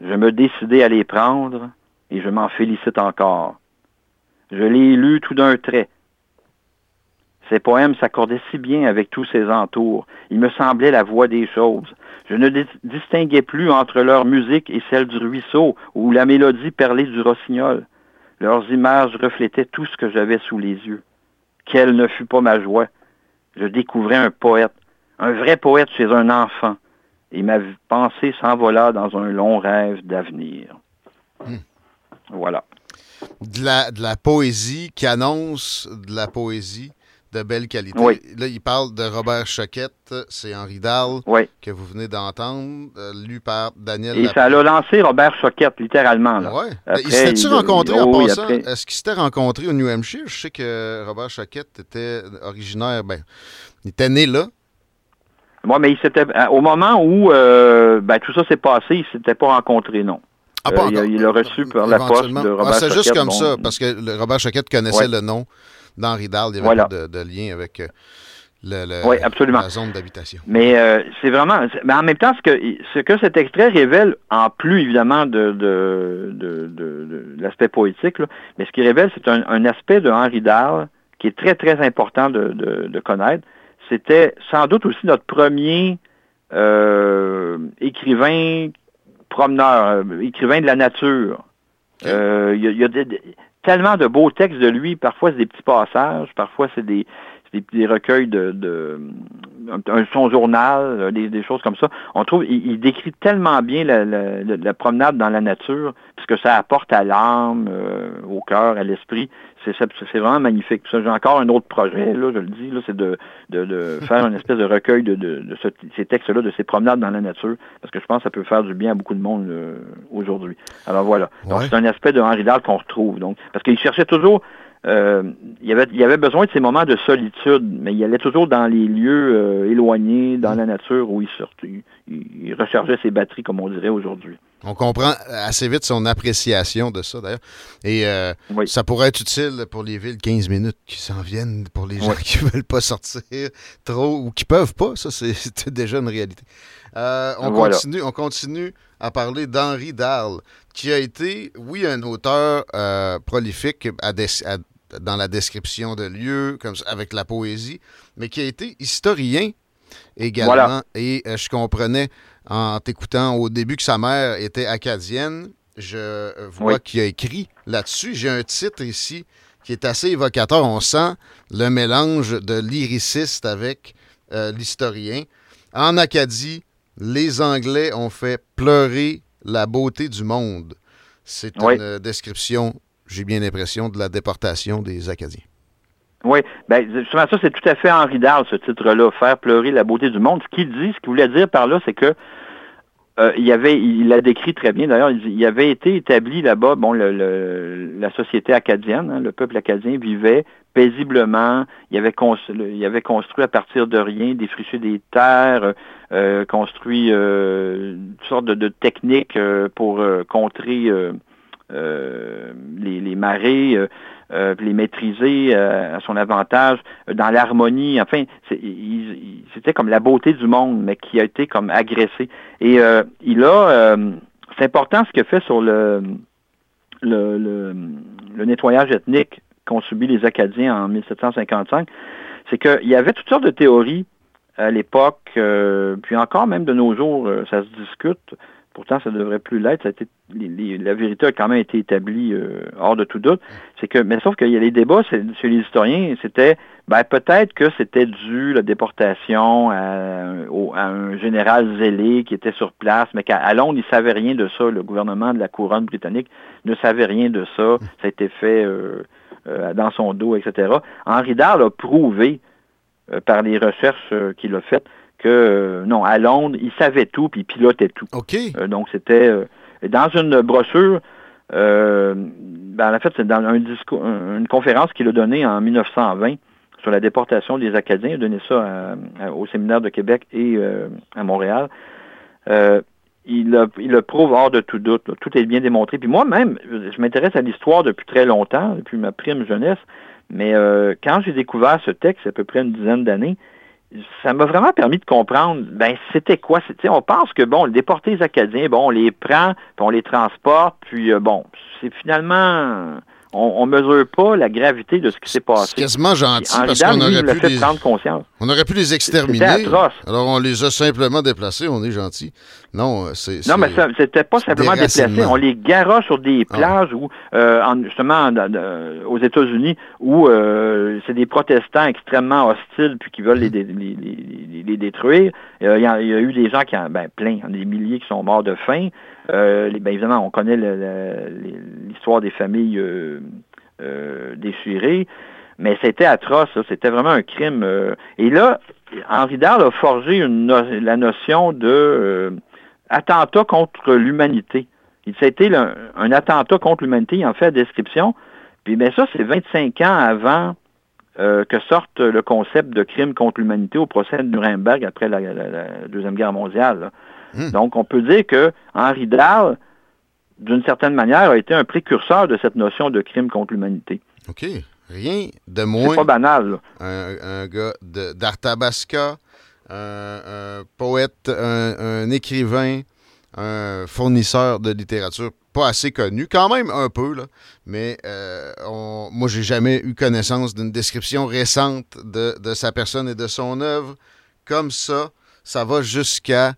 Je me décidai à les prendre et je m'en félicite encore. Je les lus tout d'un trait. Ces poèmes s'accordaient si bien avec tous ces entours. Ils me semblaient la voix des choses. Je ne dis- distinguais plus entre leur musique et celle du ruisseau ou la mélodie perlée du rossignol. Leurs images reflétaient tout ce que j'avais sous les yeux. Quelle ne fut pas ma joie. Je découvrais un poète, un vrai poète chez un enfant, et ma pensée s'envola dans un long rêve d'avenir. Hmm. Voilà. De la, de la poésie qui annonce de la poésie de belle qualité. Là, il parle de Robert Choquette, c'est Henri Dahl que vous venez d'entendre, euh, lu par Daniel. Et ça l'a lancé Robert Choquette, littéralement. Là. il s'était-tu rencontré en passant? Est-ce qu'il s'était rencontré au New Hampshire? Je sais que Robert Choquette était originaire, ben, il était né là. Oui, mais il s'était euh, au moment où euh, ben, tout ça s'est passé, il ne s'était pas rencontré, non. Ah, il l'a reçu par la poste de Robert ah, C'est juste comme ça, parce que Robert Choquette connaissait le nom d'Henri Dahl, il y avait pas de, lien avec euh, le, la zone d'habitation. Mais euh, c'est vraiment. Mais en même temps, ce que, ce que cet extrait révèle, en plus évidemment de, de, de l'aspect poétique, mais ce qu'il révèle, c'est un, aspect de Henri Dahl qui est très, très important de, connaître. C'était sans doute aussi notre premier euh, écrivain promeneur, écrivain de la nature. Il y, a, tellement de beaux textes de lui. Parfois, c'est des petits passages, parfois, c'est des, des, recueils de, de un, son journal, euh, des, choses comme ça. On trouve, il, décrit tellement bien la, la, promenade dans la nature, puisque ça apporte à l'âme, euh, au cœur, à l'esprit. C'est, c'est vraiment magnifique. j'ai encore un autre projet, là, je le dis, là, c'est de, de, de faire une espèce de recueil de, de, de ces textes-là, de ces promenades dans la nature, parce que je pense que ça peut faire du bien à beaucoup de monde euh, aujourd'hui. Alors voilà. Donc c'est un aspect de Henri Dahl qu'on retrouve. Donc, parce qu'il cherchait toujours euh, il, avait, il avait besoin de ces moments de solitude, mais il allait toujours dans les lieux euh, éloignés, dans la nature, où il, sortait, il, rechargeait ses batteries, comme on dirait aujourd'hui. On comprend assez vite son appréciation de ça, d'ailleurs. Et euh, ça pourrait être utile pour les villes 15 minutes qui s'en viennent, pour les gens qui ne veulent pas sortir trop ou qui peuvent pas. Ça, c'est *laughs* déjà une réalité. on, continue, on continue à parler d'Henri Dahl, qui a été, oui, un auteur prolifique à, à, dans la description de lieux, comme avec la poésie, mais qui a été historien également. Et euh, je comprenais en t'écoutant au début que sa mère était acadienne. Je vois qu'il a écrit là-dessus. J'ai un titre ici qui est assez évocateur. On sent le mélange de lyriciste avec euh, l'historien. En Acadie, les Anglais ont fait pleurer la beauté du monde. C'est une description j'ai bien l'impression, de la déportation des Acadiens. Oui, ben, justement, ça, c'est tout à fait Henri Dahl, ce titre-là, Faire pleurer la beauté du monde. Ce qu'il dit, ce qu'il voulait dire par là, c'est que euh, il avait, il l'a décrit très bien. D'ailleurs, il, avait été établi là-bas, bon, la société acadienne, hein, le peuple acadien vivait paisiblement. Il avait, construit, à partir de rien, défriché des terres, euh, construit euh, toutes sortes de, de techniques pour contrer euh, les, marées, euh, euh, les maîtriser à son avantage, dans l'harmonie. Enfin, c'était comme la beauté du monde, mais qui a été comme agressée. Et il a, c'est important ce qu'il fait sur le, nettoyage ethnique qu'ont subi les Acadiens en 1755, c'est qu'il y avait toutes sortes de théories à l'époque, puis encore même de nos jours, ça se discute pourtant ça ne devrait plus l'être. la vérité a quand même été établie euh, hors de tout doute. C'est que, mais sauf qu'il y a les débats chez les historiens, c'était ben, peut-être que c'était dû la déportation à, un général zélé qui était sur place, mais qu'à Londres, il ne savait rien de ça. Le gouvernement de la couronne britannique ne savait rien de ça. Ça a été fait euh, euh, dans son dos, etc. Henri Dahl a prouvé par les recherches qu'il a faites que euh, non, à Londres, il savait tout puis il pilotait tout. OK. Euh, donc c'était euh, dans une brochure ben, en fait, c'est dans un discours, une conférence qu'il a donnée en 1920 sur la déportation des Acadiens. Il a donné ça au séminaire de Québec et à Montréal. il, a, il le prouve hors de tout doute. Tout est bien démontré. Puis moi-même, je m'intéresse à l'histoire depuis très longtemps, depuis ma prime jeunesse. Mais quand j'ai découvert ce texte, à peu près une dizaine d'années, ça m'a vraiment permis de comprendre, ben, c'était quoi? On pense que, bon, déporter les Acadiens, bon, on les prend, puis on les transporte, puis, euh, bon, c'est finalement, on, ne mesure pas la gravité de ce qui s'est passé. C'est quasiment gentil parce qu'on aurait pu les... prendre conscience. On aurait pu les exterminer. Atroce. Alors on les a simplement déplacés, on est gentil. Non, euh, c'est. Non, mais c'était pas simplement déplacé. On les gara sur des Ah. plages où, euh, en- justement, dans- aux États-Unis, où euh, c'est des protestants extrêmement hostiles puis qui veulent les, dé- les- les- les- les détruire. Euh, Il y, a, il y a eu des gens qui, en, ben, plein, des milliers qui sont morts de faim. Euh, ben, évidemment, on connaît l'histoire des familles euh, euh, déchirées. Mais c'était atroce, c'était vraiment un crime. Et là, Henri Dard a forgé la notion de attentat contre l'humanité. C'était un attentat contre l'humanité, il en fait la description. Puis ben ça, c'est 25 ans avant que sorte le concept de crime contre l'humanité au procès de Nuremberg après la, Deuxième Guerre mondiale. Hmm. Donc, on peut dire que Henri Dahl, d'une certaine manière, a été un précurseur de cette notion de crime contre l'humanité. OK. Rien de C'est moins pas banal. là. un, un gars d'Arthabasca, un, un poète, un, un écrivain, un fournisseur de littérature pas assez connu, quand même un peu, là, mais euh, on- moi, j'ai jamais eu connaissance d'une description récente de, de sa personne et de son œuvre. Comme ça, ça va jusqu'à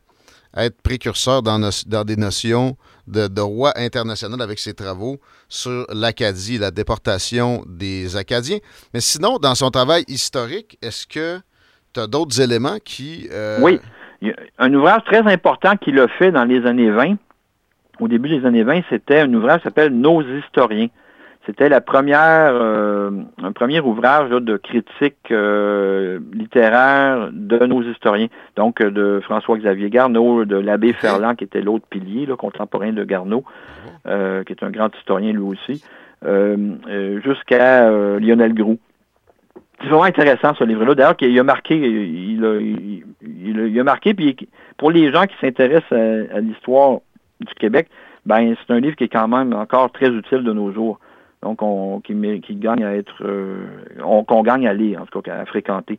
être précurseur dans, des notions de droit international avec ses travaux sur l'Acadie, la déportation des Acadiens. Mais sinon, dans son travail historique, est-ce que tu as d'autres éléments qui... euh, Oui. Un ouvrage très important qu'il a fait dans les années 20. Au début des années 20, c'était un ouvrage qui s'appelle Nos historiens. C'était la première, euh, un premier ouvrage là, de critique euh, littéraire de nos historiens. Donc euh, de François-Xavier Garneau, de l'abbé Ferland, qui était l'autre pilier là, contemporain de Garneau, euh, qui est un grand historien lui aussi, jusqu'à Lionel Groux. C'est vraiment intéressant ce livre-là. D'ailleurs, il a marqué, il a, il, il a- il a marqué, puis pour les gens qui s'intéressent à, à l'histoire du Québec, ben c'est un livre qui est quand même encore très utile de nos jours. Donc, on, qui, mé- qui gagne à être, euh, on- qu'on gagne à lire, en tout cas, à fréquenter.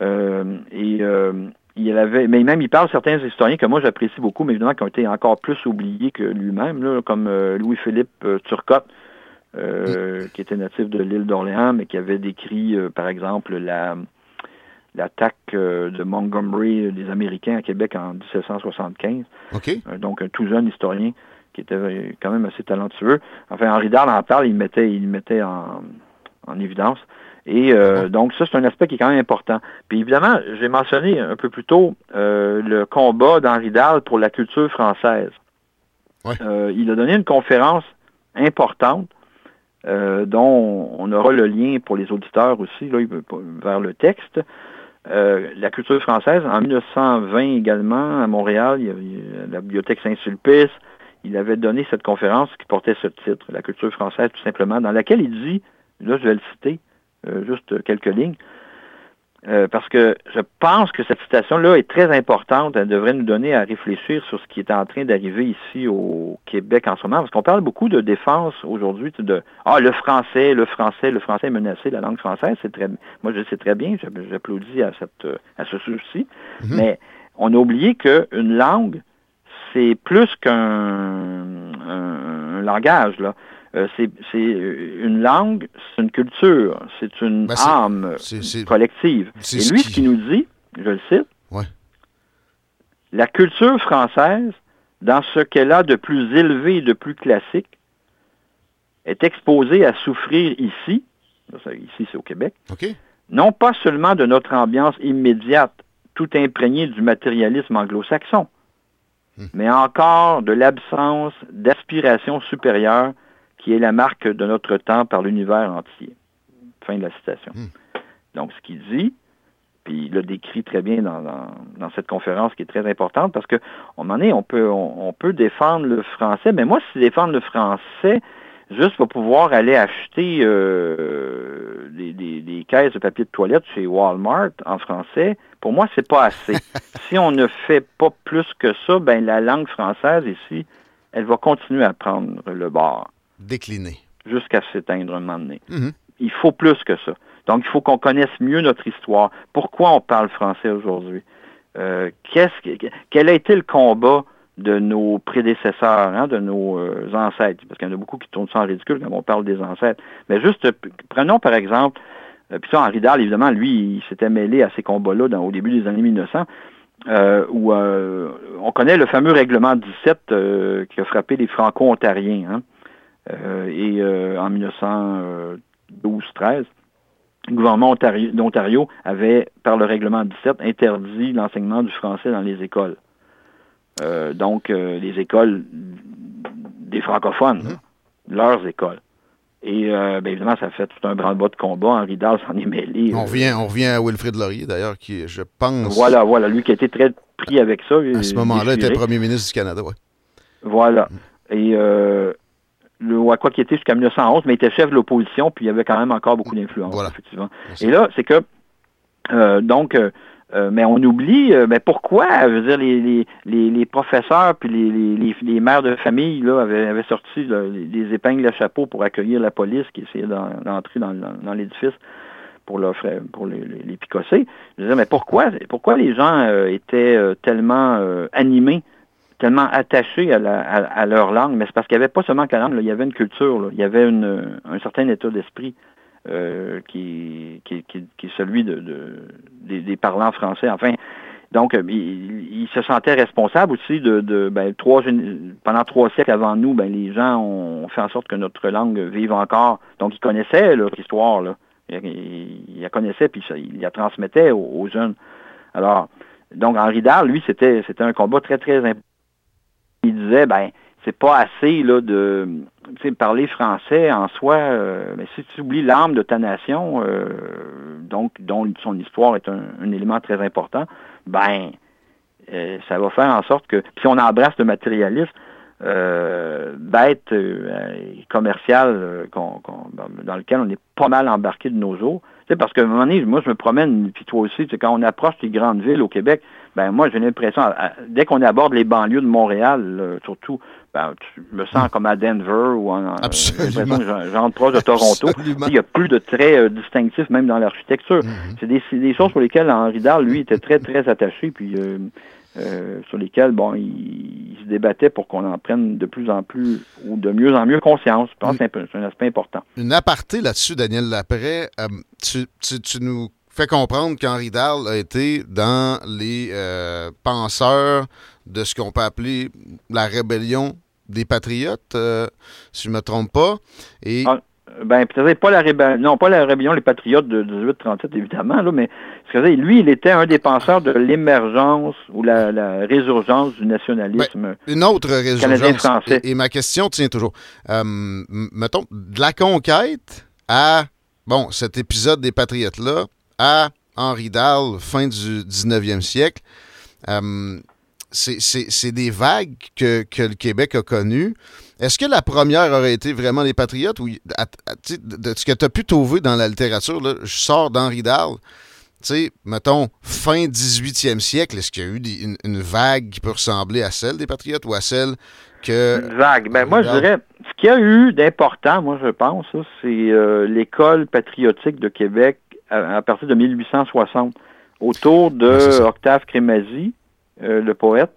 Euh, et euh, il avait, mais même il parle de certains historiens que moi j'apprécie beaucoup, mais évidemment qui ont été encore plus oubliés que lui-même, là, comme euh, Louis-Philippe euh, Turcotte, euh, qui était natif de l'île d'Orléans, mais qui avait décrit, par exemple, la l'attaque de Montgomery des Américains à Québec en 1775. OK. Euh, donc un tout jeune historien qui était euh, quand même assez talentueux. Enfin, Henri Dard en parle, il mettait, il mettait en, en évidence. Et euh, donc ça, c'est un aspect qui est quand même important. Puis évidemment, j'ai mentionné un peu plus tôt euh, le combat d'Henri Dahl pour la culture française. Ouais. Euh, il a donné une conférence importante dont on aura le lien pour les auditeurs aussi là, vers le texte. La culture française, en 1920 également, à Montréal, il y avait la bibliothèque Saint-Sulpice, il avait donné cette conférence qui portait ce titre, La culture française tout simplement, dans laquelle il dit, là je vais le citer, euh, juste quelques lignes, euh, parce que je pense que cette citation-là est très importante, elle devrait nous donner à réfléchir sur ce qui est en train d'arriver ici au Québec en ce moment, parce qu'on parle beaucoup de défense aujourd'hui, de ah le français, le français, le français est menacé, la langue française, c'est très, moi je sais très bien, j'applaudis à cette, à ce souci, Mhm. mais on a oublié qu'une langue, c'est plus qu'un un, un langage là. Euh, c'est une langue, c'est une culture, c'est une Ben, âme collective. c'est Et lui, qui- ce qu'il nous dit, je le cite, Ouais. la culture française, dans ce qu'elle a de plus élevé et de plus classique, est exposée à souffrir ici, ici c'est au Québec, non pas seulement de notre ambiance immédiate, tout imprégnée du matérialisme anglo-saxon, mais encore de l'absence d'aspiration supérieure qui est la marque de notre temps par l'univers entier. Fin de la citation. Donc, ce qu'il dit, puis il le décrit très bien dans, dans- dans cette conférence qui est très importante, parce que, un moment donné, on peut, on, on peut défendre le français, mais moi, si défendre le français, juste pour pouvoir aller acheter euh, des, des- des caisses de papier de toilette chez Walmart en français, pour moi, c'est pas assez. *laughs* si on ne fait pas plus que ça, ben la langue française ici, elle va continuer à prendre le bord Décliné. jusqu'à s'éteindre un moment donné. Mhm. Il faut plus que ça. Donc, il faut qu'on connaisse mieux notre histoire. Pourquoi on parle français aujourd'hui? Euh, que- quel a été le combat de nos prédécesseurs, hein, de nos euh, ancêtres, parce qu'il y en a beaucoup qui tournent ça en ridicule quand on parle des ancêtres. Mais juste, prenons par exemple, euh, puis ça, Henri Dahl, évidemment, lui, il s'était mêlé à ces combats-là au début des années 1900, euh, où on connaît le fameux règlement 17 qui a frappé les Franco-Ontariens, hein, et en 1912-13 le gouvernement d'Ontario avait, par le règlement 17, interdit l'enseignement du français dans les écoles. Euh, donc, euh, les écoles des francophones, mhm. leurs écoles. Et euh, bien évidemment, ça fait tout un branle-bas de combat. Henri Dahl s'en est mêlé. On revient, on revient à Wilfrid Laurier, d'ailleurs, qui, je pense... Voilà, voilà, lui qui a été très pris avec ça. À ce moment-là, était premier ministre du Canada, oui. Voilà. Mhm. Et le quoi qui était jusqu'à 1911, mais il était chef de l'opposition, puis il avait quand même encore beaucoup d'influence, effectivement. Et là, c'est que, euh, donc, euh, euh, mais on oublie, mais pourquoi, je veux dire, les, les, les, professeurs puis les, les, mères de famille là, avaient, sorti des épingles à chapeau pour accueillir la police qui essayait d'entrer dans, l'édifice pour, pour les, les, picosser. Je disais, mais pourquoi, pourquoi les gens étaient tellement animés tellement attachés à, leur langue, mais c'est parce qu'il n'y avait pas seulement que la langue, il y avait une culture, il y avait un certain état d'esprit euh, qui, qui, est celui de, des, parlants français. Enfin, donc, euh, il, se sentait responsable aussi de, ben, pendant trois siècles avant nous, ben, les gens ont fait en sorte que notre langue vive encore. Donc, ils connaissaient leur histoire, là. Ils, la connaissaient, puis ils la transmettaient aux, aux, jeunes. Alors, donc, Henri Dard, lui, c'était, c'était un combat très, très important il disait, ben, c'est pas assez là de parler français en soi, euh, mais si tu oublies l'âme de ta nation, euh, donc dont son histoire est un, élément très important, ben euh, ça va faire en sorte que si on embrasse le matérialisme bête commercial dans lequel on est pas mal embarqué de nos jours, parce qu'à un moment donné, moi je me promène, puis toi aussi, quand on approche les grandes villes au Québec, ben moi j'ai l'impression, dès qu'on aborde les banlieues de Montréal, surtout, ben, je me sens comme à Denver ou en, Absolument. j'entre proche de Toronto. Il y a plus de traits euh, distinctifs même dans l'architecture. Mm-hmm. C'est des, des, choses pour lesquelles Henri Dahl, lui, était très, très attaché, puis euh, euh, sur lesquelles, bon, il, se débattait pour qu'on en prenne de plus en plus ou de mieux en mieux conscience. Je pense que c'est un, aspect important. Une aparté là-dessus, Daniel Lapré, tu, tu, tu nous fait comprendre qu'Henri Dahl a été dans les euh, penseurs de ce qu'on peut appeler la rébellion des patriotes, euh, si je ne me trompe pas. Et... Ah, ben, peut-être pas la rébellion, non, pas la rébellion, les patriotes de 1837, évidemment, là, mais lui, il était un des penseurs de l'émergence ou la, résurgence du nationalisme. Ben, une autre résurgence. Et, et, ma question tient toujours. Euh, mettons, de la conquête à, bon, cet épisode des patriotes-là, à Henri Dahl, fin du 19e siècle. Euh, c'est des vagues que, le Québec a connues. Est-ce que la première aurait été vraiment les Patriotes ou de ce que tu as pu trouver dans la littérature, je sors d'Henri Dahl, tu sais, mettons, fin 18e siècle, est-ce qu'il y a eu une, vague qui peut ressembler à celle des Patriotes ou à celle que... Une vague. Ben, moi, je dirais, ce qu'il y a eu d'important, moi, je pense, c'est euh, l'école patriotique de Québec à, partir de 1860, autour de Octave Crémazie, le poète,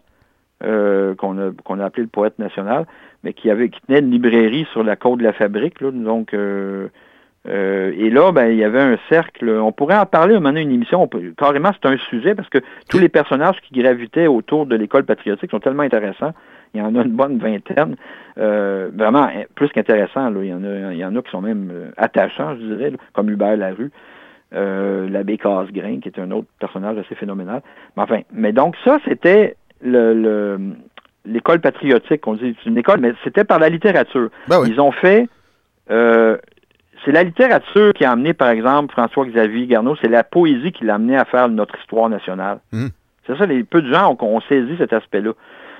euh, qu'on a, appelé le poète national, mais qui avait qui tenait une librairie sur la côte de la fabrique. donc, euh, et là, ben, il y avait un cercle. On pourrait en parler un moment une émission. carrément, c'est un sujet parce que tous les personnages qui gravitaient autour de l'école patriotique sont tellement intéressants. Il y en a une bonne vingtaine. vraiment plus qu'intéressants. Il, y en a, il y en a qui sont même attachants, je dirais, comme Hubert Larue euh, l'abbé Casgrain, qui est un autre personnage assez phénoménal. Mais enfin, mais donc ça, c'était le, l'école patriotique, on dit, c'est une école, mais c'était par la littérature. Ben Ils ont fait, euh, c'est la littérature qui a amené, par exemple, François-Xavier Garneau, c'est la poésie qui l'a amené à faire notre histoire nationale. Hum. C'est ça, les peu de gens ont, saisi cet aspect-là.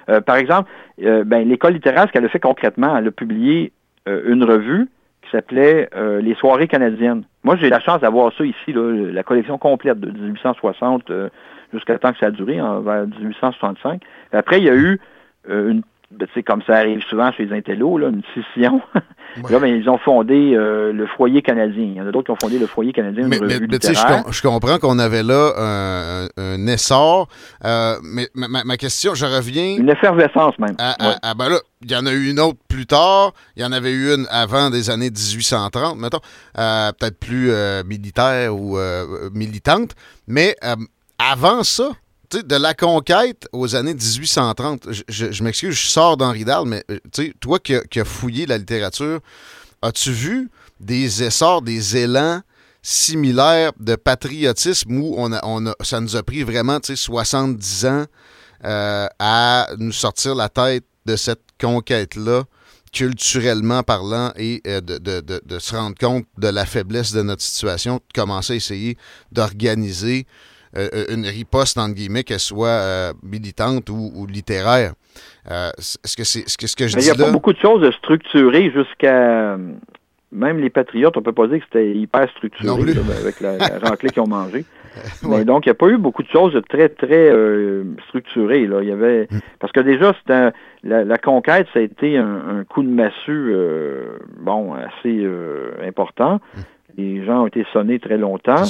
Euh, par exemple, euh, ben, l'école littéraire, ce qu'elle a fait concrètement, elle a publié une revue s'appelait euh, Les soirées canadiennes. Moi, j'ai la chance d'avoir ça ici, la collection complète de 1860 euh, jusqu'à temps que ça a duré, en, vers 1865. après, il y a eu euh, une, ben, comme ça arrive souvent chez les intellos, là, une scission *laughs* Là, ben, ils ont fondé euh, le Foyer canadien. Il y en a d'autres qui ont fondé le Foyer canadien, mais, mais, mais je, je, comprends qu'on avait là un, un essor, euh, mais ma, ma, question, je reviens... Une effervescence même. À, à, à, ben là, il y en a eu une autre plus tard, il y en avait eu une avant des années 1830, mettons, euh, peut-être plus militaire ou militante, mais avant ça, de la conquête aux années 1830, je, m'excuse, je sors d'Henri Dalle, mais toi qui as fouillé la littérature, as-tu vu des essors, des élans similaires de patriotisme où on a, on a, ça nous a pris vraiment 70 ans euh, à nous sortir la tête de cette conquête-là, culturellement parlant, et euh, de, se rendre compte de la faiblesse de notre situation, de commencer à essayer d'organiser euh, une riposte, entre guillemets, qu'elle soit euh, militante ou, ou littéraire. Euh, est-ce que c'est ce que, ce que je Mais dis Il n'y a là? pas beaucoup de choses structurées jusqu'à... Même les patriotes, on peut pas dire que c'était hyper structuré là, avec la, la *laughs* raclée qu'ils ont mangée. Ouais. Mais donc, il n'y a pas eu beaucoup de choses de très, très euh, structurées. Là. Il y avait... Mm. Parce que déjà, un- la, la conquête, ça a été un, un coup de massue euh, bon, assez euh, important. Les gens ont été sonnés très longtemps.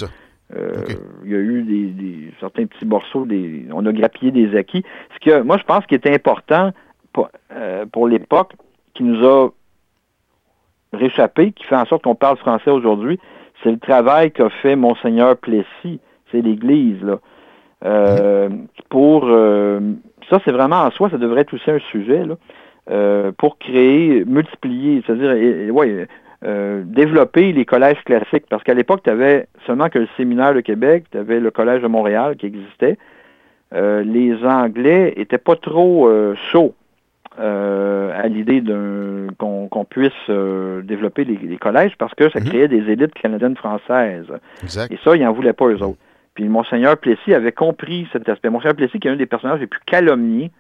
Euh. Il y a eu des, des- certains petits morceaux, des, on a grappillé des acquis. Ce que moi, je pense qui est important pour, euh, pour l'époque, qui nous a réchappé, qui fait en sorte qu'on parle français aujourd'hui, c'est le travail qu'a fait Monseigneur Plessis, c'est l'Église, là. Euh, Pour ça, c'est vraiment en soi, ça devrait être aussi un sujet, là, pour créer, multiplier, c'est-à-dire, ouais, euh, développer les collèges classiques. Parce qu'à l'époque, tu avais seulement que le séminaire de Québec, tu avais le collège de Montréal qui existait. Euh, les Anglais étaient pas trop euh, chauds à l'idée qu'on puisse développer les, les collèges parce que ça Mhm. créait des élites canadiennes françaises. Exact. Et ça, ils n'en voulaient pas eux autres. Puis Monseigneur Plessis avait compris cet aspect. Monseigneur Plessis, qui est un des personnages les plus calomniés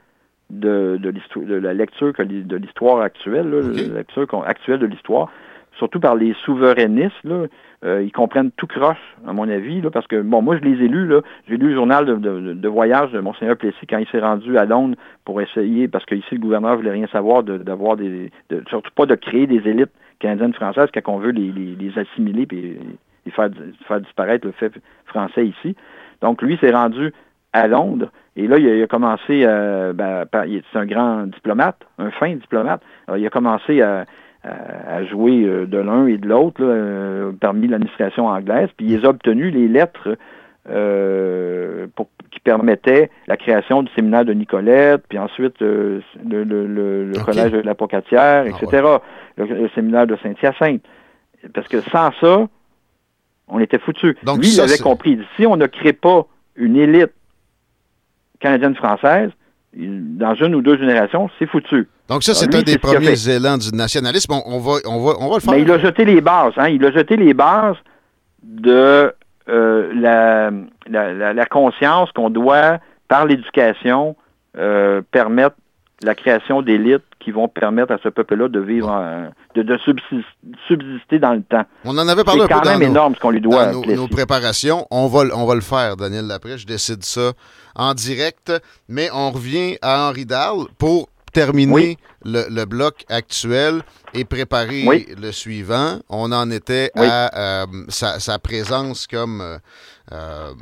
de, de, l'histoire- de la lecture de l'histoire actuelle, la lecture actuelle de l'histoire, surtout par les souverainistes, là, euh, ils comprennent tout croche, à mon avis, là, parce que, bon, moi, je les ai lus, là, j'ai lu le journal de, de, voyage de Monseigneur Plessis quand il s'est rendu à Londres pour essayer, parce qu'ici, le gouverneur voulait rien savoir d'avoir des, de- surtout pas de créer des élites canadiennes françaises quand on veut les, les, assimiler les faire, faire disparaître le fait français ici. Donc, lui s'est rendu à Londres. Et là, il a, commencé, euh, ben, c'est un grand diplomate, un fin diplomate. Il a commencé à, à- à jouer euh, de l'un et de l'autre euh, parmi l'administration anglaise. Puis il a obtenu les lettres euh, pour, qui permettaient la création du séminaire de Nicolette, puis ensuite euh, le, le- le- le Ok. collège de la Pocatière, Ah etc. Le, séminaire de Saint-Hyacinthe. Parce que sans ça, on était foutus. Donc Lui, il ça, avait compris. Si on ne crée pas une élite canadienne-française, dans une ou deux générations, c'est foutu. Donc ça, c'est un c'est des premiers élans du nationalisme. On, on va, on, va, on va le faire. Mais il a jeté les bases, hein. Il a jeté les bases de euh, la, la, la- la conscience qu'on doit, par l'éducation, euh, permettre la création d'élites qui vont permettre à ce peuple-là de vivre, en- de, de subsist- subsister dans le temps. On en avait parlé C'est un quand peu dans même nos- énorme ce qu'on lui doit. dans nos, préparations. On va, le- on va le faire, Daniel Lapré. Je décide ça en direct. Mais on revient à Henri Dalle pour terminer Oui. le, le bloc actuel et préparer Oui. le suivant. On en était Oui. à euh, sa, sa présence comme, euh, euh,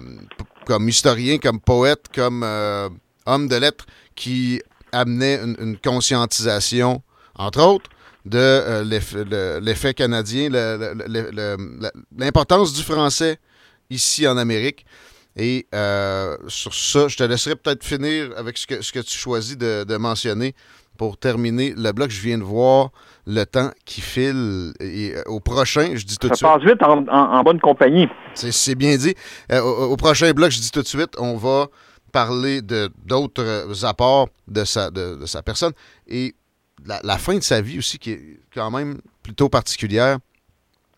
comme historien, comme poète, comme euh, homme de lettres qui amenait une, une conscientisation, entre autres, de l'eff- le- l'effet canadien, l'importance du français ici en Amérique. Et euh, sur ça, je te laisserai peut-être finir avec ce que, ce que tu choisis de, de mentionner pour terminer le bloc. Je viens de voir le temps qui file. Et, euh, au prochain, je dis tout de Ça suite. passe vite en, en- en bonne compagnie. C'est- bien dit. Euh, au, au prochain bloc, je dis tout de suite, on va parler de d'autres apports de sa, de, de sa personne et la, la fin de sa vie aussi, qui est quand même plutôt particulière.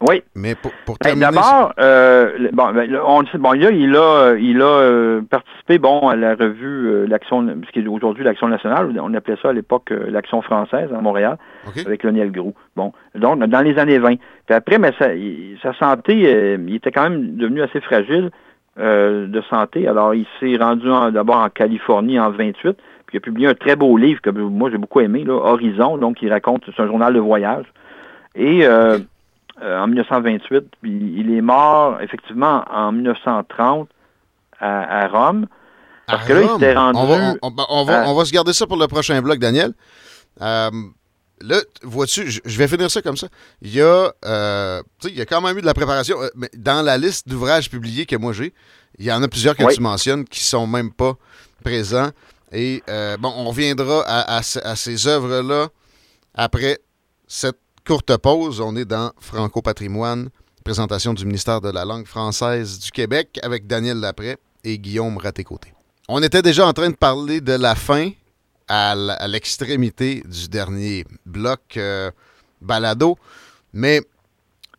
Oui. Mais pour, pour Ben, terminer... D'abord, euh, bon, ben, on sait, bon, là, il a, il a euh, participé, bon, à la revue euh, l'Action, ce qui est aujourd'hui l'Action nationale, on appelait ça à l'époque l'Action française à Montréal, avec Lionel Groux. Bon, donc dans les années 20. Puis après, mais sa, il- sa santé, il était quand même devenu assez fragile de santé. Alors, il s'est rendu en- d'abord en Californie en 28, puis il a publié un très beau livre que moi j'ai beaucoup aimé, là, Horizon, donc il raconte, c'est un journal de voyage. Et euh, en 1928, puis il est mort effectivement en 1930 à, Rome. Parce que là, il s'était rendu. On va, on, va, on va, se garder ça pour le prochain bloc, Daniel. Là, vois-tu, je vais finir ça comme ça. Il y a, euh, il y a quand même eu de la préparation. Euh, mais dans la liste d'ouvrages publiés que moi j'ai, il y en a plusieurs que tu mentionnes qui sont même pas présents. Et euh, bon, on reviendra à, ces œuvres-là après cette courte pause. On est dans Franco Patrimoine, présentation du ministère de la langue française du Québec avec Daniel Lapré et Guillaume Raté-Côté. On était déjà en train de parler de la fin à l'extrémité du dernier bloc euh, balado. Mais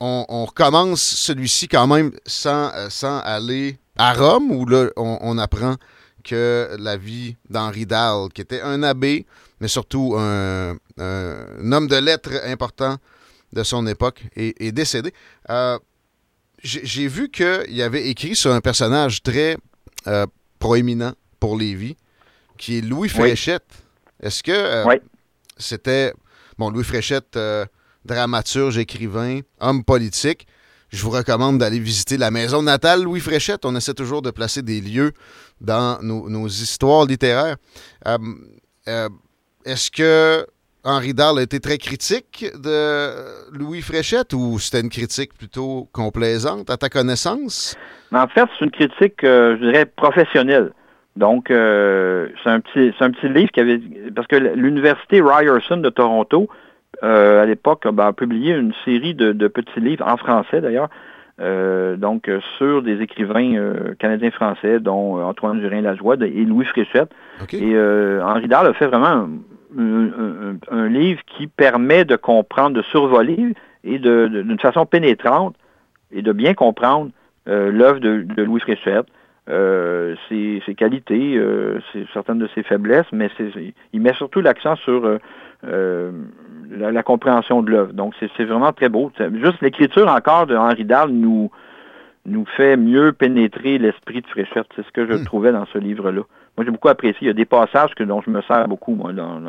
on, recommence celui-ci quand même sans, euh, sans aller à Rome, où là, on, apprend que la vie d'Henri Dahl, qui était un abbé, mais surtout un, homme de lettres important de son époque, est, décédé. Euh, j'ai vu qu'il avait écrit sur un personnage très proéminent pour Lévi, qui est Louis Fréchette. Est-ce que euh, c'était. Bon, Louis Fréchette, euh, dramaturge, écrivain, homme politique. Je vous recommande d'aller visiter la maison natale Louis Fréchette. On essaie toujours de placer des lieux dans nos, histoires littéraires. Euh, est-ce que Henri Dahl a été très critique de Louis Fréchette ou c'était une critique plutôt complaisante à ta connaissance? En fait, c'est une critique, je dirais, professionnelle. Donc, euh, c'est un petit c'est un petit livre qui avait parce que l'université Ryerson de Toronto, euh, à l'époque, ben, a publié une série de, petits livres en français d'ailleurs, euh, donc sur des écrivains canadiens français, dont Antoine Jurin Lajoie et Louis Fréchette. Et Henri Dahl a fait vraiment un, livre qui permet de comprendre, de survoler et d'une façon pénétrante et de bien comprendre l'œuvre de, de Louis Fréchette. Euh, ses, qualités, euh, certaines de ses faiblesses, mais il met surtout l'accent sur euh, la, compréhension de l'œuvre. Donc c'est vraiment très beau. Juste l'écriture encore de Henri Dahl nous nous fait mieux pénétrer l'esprit de Fréchette. C'est ce que je hmm. trouvais dans ce livre-là. Moi, j'ai beaucoup apprécié. Il y a des passages que, dont je me sers beaucoup, moi, dans,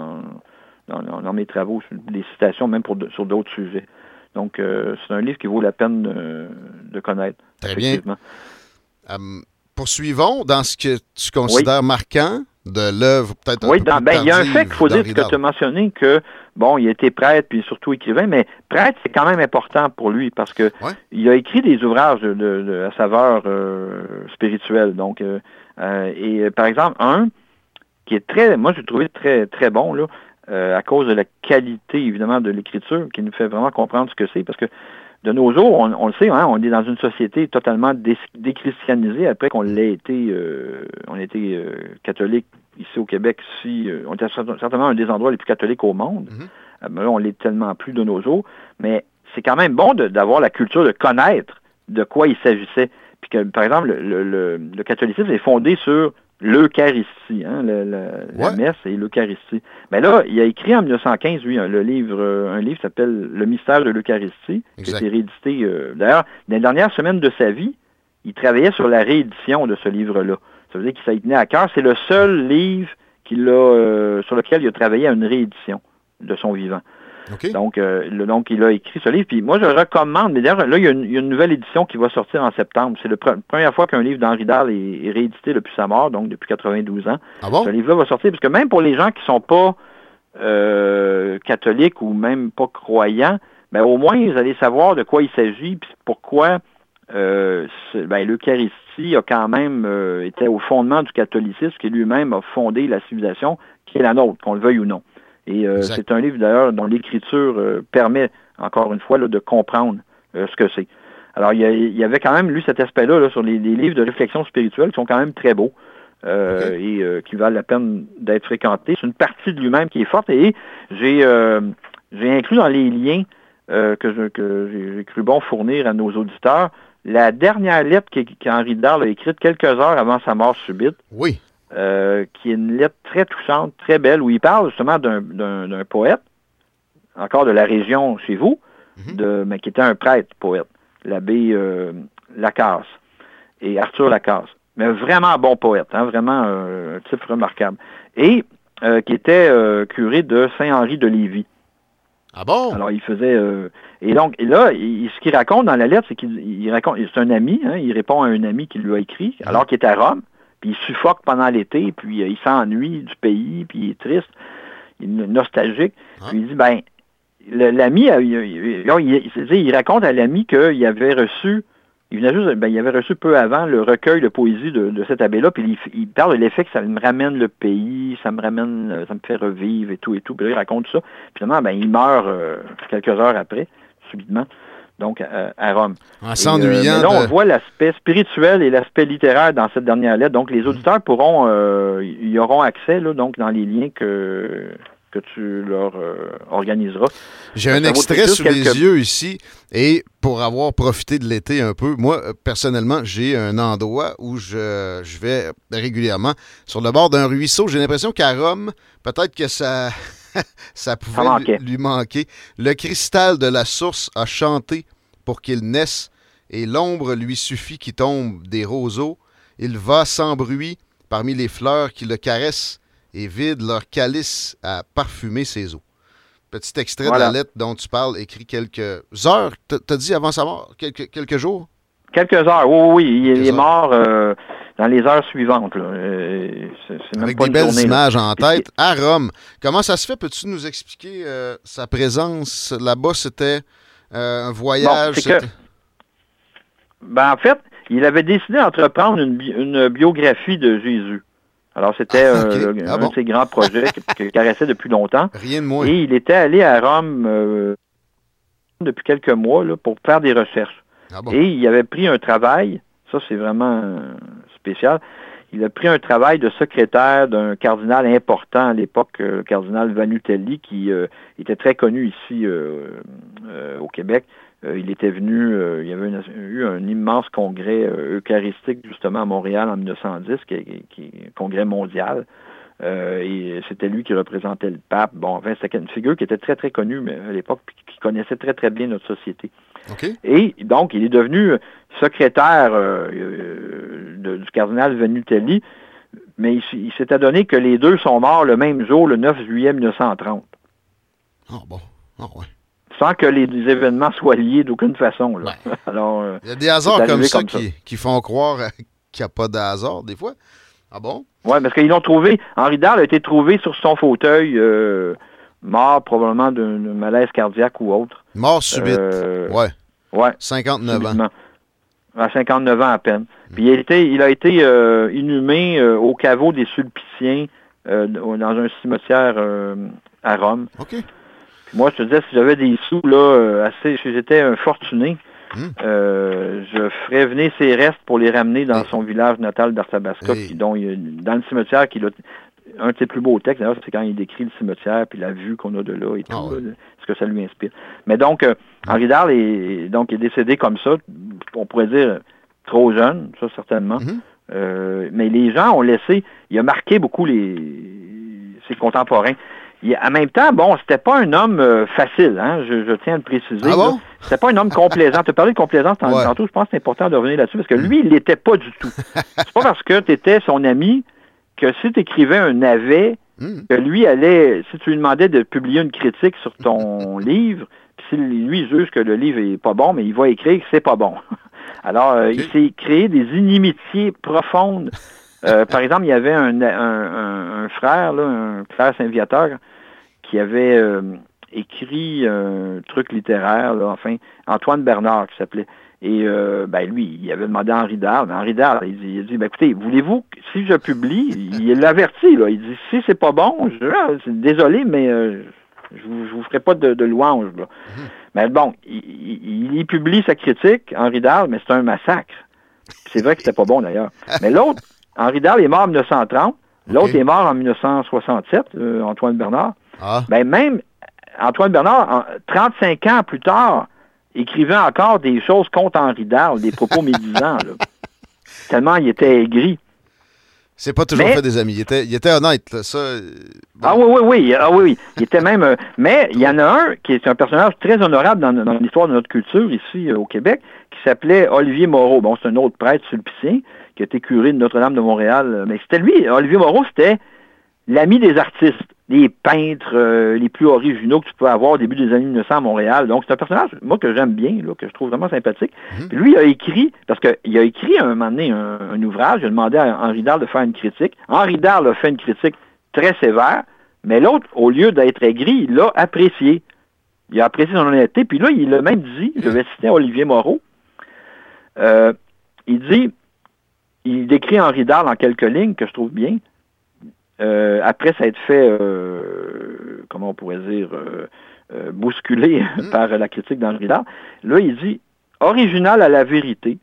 dans, mes travaux, des citations, même pour sur d'autres sujets. Donc, c'est un livre qui vaut la peine de, connaître. Très bien. Hum, poursuivons dans ce que tu considères marquant de l'œuvre, peut-être Oui, ben, il y a un fait qu'il faut dire que tu as mentionné que, bon, il était prêtre, puis surtout écrivain, mais prêtre, c'est quand même important pour lui parce que il a écrit des ouvrages de, à saveur euh, spirituelle. Donc, euh, euh, et par exemple, un qui est très, moi, j'ai trouvé très, très bon, là, à cause de la qualité, évidemment, de l'écriture, qui nous fait vraiment comprendre ce que c'est, parce que de nos jours, on, le sait, hein, on est dans une société totalement déchristianisée après qu'on l'ait été, euh, on était euh, catholique ici au Québec. Si, euh, on était certainement un des endroits les plus catholiques au monde. Mm-hmm. mais là, on l'est tellement plus de nos jours. Mais c'est quand même bon d'avoir la culture de connaître de quoi il s'agissait. Puis que, par exemple, le catholicisme est fondé sur l'Eucharistie, hein, la messe et l'Eucharistie. Mais là, il a écrit en 1915, lui, le livre, un livre qui s'appelle Le mystère de l'Eucharistie, qui a été réédité. Euh, d'ailleurs, dans les dernières semaines de sa vie, il travaillait sur la réédition de ce livre-là. Ça veut dire qu'il s'est tenu à cœur. C'est le seul livre qu'il a, euh, sur lequel il a travaillé à une réédition de son vivant. Donc, euh, donc, il a écrit ce livre. Puis moi, je recommande, mais d'ailleurs, là, il y, a une, nouvelle édition qui va sortir en septembre. C'est la première fois qu'un livre d'Henri Dahl est, réédité depuis sa mort, donc depuis 92 ans. Ah bon? Ce livre-là va sortir, parce que même pour les gens qui sont pas euh, catholiques ou même pas croyants, ben, au moins, vous allez savoir de quoi il s'agit, puis pourquoi euh, ben, l'Eucharistie a quand même euh, été au fondement du catholicisme, qui lui-même a fondé la civilisation qui est la nôtre, qu'on le veuille ou non. Et euh, c'est un livre d'ailleurs dont l'écriture euh, permet, encore une fois, de comprendre euh, ce que c'est. Alors, il y, avait quand même lu cet aspect-là sur les, livres de réflexion spirituelle qui sont quand même très beaux et qui valent la peine d'être fréquentés. C'est une partie de lui-même qui est forte et j'ai inclus dans les liens que, j'ai cru bon fournir à nos auditeurs la dernière lettre qu'Henri Dahl a écrite quelques heures avant sa mort subite. Oui. Euh, qui est une lettre très touchante, très belle, où il parle justement d'un poète, encore de la région chez vous, mhm. de, mais qui était un prêtre poète, l'abbé euh, Lacasse et Arthur Lacasse. Mais vraiment bon poète, hein, vraiment un type remarquable. Et euh, qui était curé de Saint-Henri de Lévis. Ah bon? Alors, il faisait... euh, et donc, et là, il- ce qu'il raconte dans la lettre, c'est qu'il il raconte... C'est un ami, hein, il répond à un ami qui lui a écrit, alors qu'il est à Rome, puis il suffoque pendant l'été, puis euh, il s'ennuie du pays, puis il est triste, il est nostalgique. Puis il dit, ben, l'ami, a- il, il- il- raconte à l'ami qu'il avait reçu, il venait juste, ben, il avait reçu peu avant le recueil de poésie de, de cet abbé-là, puis il, parle de l'effet que ça me ramène le pays, ça me ramène, euh, ça me fait revivre et tout et tout. Puis là, il raconte ça. Puis finalement, ben, il meurt euh, quelques heures après, subitement, donc à, à Rome. En Et, s'ennuyant euh, là, on de- voit l'aspect spirituel et l'aspect littéraire dans cette dernière lettre. Donc, les auditeurs pourront, euh, y auront accès, là, donc, dans les liens que, que tu leur euh, organiseras. J'ai un extrait sous quelques- les yeux ici. Et pour avoir profité de l'été un peu, moi, personnellement, j'ai un endroit où je, je vais régulièrement. Sur le bord d'un ruisseau, j'ai l'impression qu'à Rome, peut-être que ça, *laughs* ça pouvait lui, manquait. lui manquer. Le cristal de la source a chanté pour qu'il naisse, et l'ombre lui suffit qui tombe des roseaux. Il va sans bruit parmi les fleurs qui le caressent et vident leur calice à parfumer ses eaux. Petit extrait de la lettre dont tu parles, écrit quelques heures, t'as dit avant sa mort, quelques, quelques jours? Quelques heures, oui, oui, oui. Il, est heures. mort euh, dans les heures suivantes. là. Euh, même Avec pas des belles journée, là. images en tête, à Rome. Comment ça se fait? Peux-tu nous expliquer euh, sa présence? Là-bas? C'était euh, un voyage? c'est que- Ben, en fait, il avait décidé d'entreprendre une, bi- une biographie de Jésus. Alors, c'était Ah, Ah un bon? de ses grands projets qu'il caressait depuis longtemps. Rien de moins. Et il était allé à Rome depuis quelques mois là, pour faire des recherches. Ah bon? Et il avait pris un travail, ça c'est vraiment il a pris un travail de secrétaire d'un cardinal important à l'époque, euh, le cardinal Vanutelli, qui euh, était très connu ici euh, au Québec. Il était venu, il y avait eu un immense congrès eucharistique justement à Montréal en 1910, qui qui un congrès mondial. Et c'était lui qui représentait le pape. Bon, enfin, c'était une figure qui était très, très connue à l'époque, puis qui connaissait très, très bien notre société. Et donc, il est devenu secrétaire euh, euh, de- du cardinal Venutelli, mais il, il s'est adonné que les deux sont morts le même jour, le 9 juillet 1930, Ah bon. Ah ouais. sans que les, les événements soient liés d'aucune façon. là. *laughs* Alors, euh, Il y a des hasards comme ça, comme ça. Qui, qui font croire *laughs* qu'il n'y a pas de hasard, des fois. Ah bon? ouais, parce qu'ils l'ont trouvé, Henri Dahl a été trouvé sur son fauteuil, mort probablement d'un malaise cardiaque ou autre. Mort subite. Euh, ouais. Ouais. 59 ans. À 59 ans à peine. Puis il a été, il a été euh, inhumé euh, au caveau des Sulpiciens euh, dans un cimetière à Rome. OK. Puis moi, je te disais, si j'avais des sous, là, assez, si j'étais un fortuné, Hmm. euh, je ferais venir ses restes pour les ramener dans Hey. son village natal d'Arthabasca, Hey. dont il dans le cimetière qu'il a un de ses plus beaux textes, d'ailleurs, c'est quand il décrit le cimetière, puis la vue qu'on a de là et tout, Ah ouais. là, ce que ça lui inspire. Mais donc, euh, Henri Dahl est, donc, est décédé comme ça, on pourrait dire trop jeune, ça certainement. Mhm. Euh, mais les gens ont laissé, il a marqué beaucoup les ses contemporains. Il- en même temps, bon, c'était pas un homme euh, facile, hein, je, je tiens à le préciser. Ah bon? C'était pas un homme complaisant. *laughs* Tu as parlé de complaisance Ouais. tantôt, je pense que c'est important de revenir là-dessus, parce que lui, il l'était pas du tout. *laughs* c'est pas parce que tu étais son ami que si tu écrivais un navet, Mhm. que lui allait, si tu lui demandais de publier une critique sur ton *laughs* livre, puis si lui juge que le livre est pas bon, mais il va écrire que c'est pas bon. *laughs* Alors, euh, il s'est créé des inimitiés profondes. Euh, *laughs* par exemple, il y avait un, un, un- un frère, là, un frère Saint-Viateur, qui avait euh, écrit un truc littéraire, là, enfin, Antoine Bernard, qui s'appelait. Et euh, ben lui, il avait demandé à Henri mais Henri Dahl, il, dit, il dit, ben, écoutez, voulez-vous, que si je publie, il l'avertit, là, il dit, si c'est pas bon, je, ah, c'est- désolé, mais euh, je vous, je vous ferai pas de, de louange, là. Mais bon, il, il- il publie sa critique, Henri Dahl, mais c'est un massacre. C'est vrai que c'était pas bon, d'ailleurs. Mais l'autre, Henri Dahl est mort en 1930, l'autre est mort en 1967, euh, Antoine Bernard. Ah. Ben même Antoine Bernard, en- 35 ans plus tard, écrivait encore des choses contre Henri Dahl, des propos médisants. là. *laughs* Tellement il était aigri. C'est pas toujours Mais- fait des amis. Il était, il était honnête, là. Ça. euh, bon. Ah oui, oui, oui. Ah oui, oui. Il était même. euh, mais il y en a un qui est un personnage très honorable dans, dans l'histoire de notre culture ici euh, au Québec, qui s'appelait Olivier Moreau. Bon, c'est un autre prêtre sulpicien qui a été curé de Notre-Dame de Montréal. Mais c'était lui, Olivier Moreau, c'était l'ami des artistes. Des peintres euh, les plus originaux que tu peux avoir au début des années 1900 à Montréal. Donc, c'est un personnage, moi, que j'aime bien, là, que je trouve vraiment sympathique. Mhm. Puis lui, il a écrit, parce qu'il a écrit un moment donné un, un ouvrage, il a demandé à Henri Darle de faire une critique. Henri Darle a fait une critique très sévère, mais l'autre, au lieu d'être aigri, il l'a apprécié. Il a apprécié son honnêteté. Puis là, il a même dit, je vais citer Olivier Moreau, euh, il dit, il décrit Henri Darle en quelques lignes que je trouve bien. Euh, après s'être fait, euh, comment on pourrait dire, euh, euh, bousculé *laughs* par la critique d'Henri là, il dit, original à la vérité,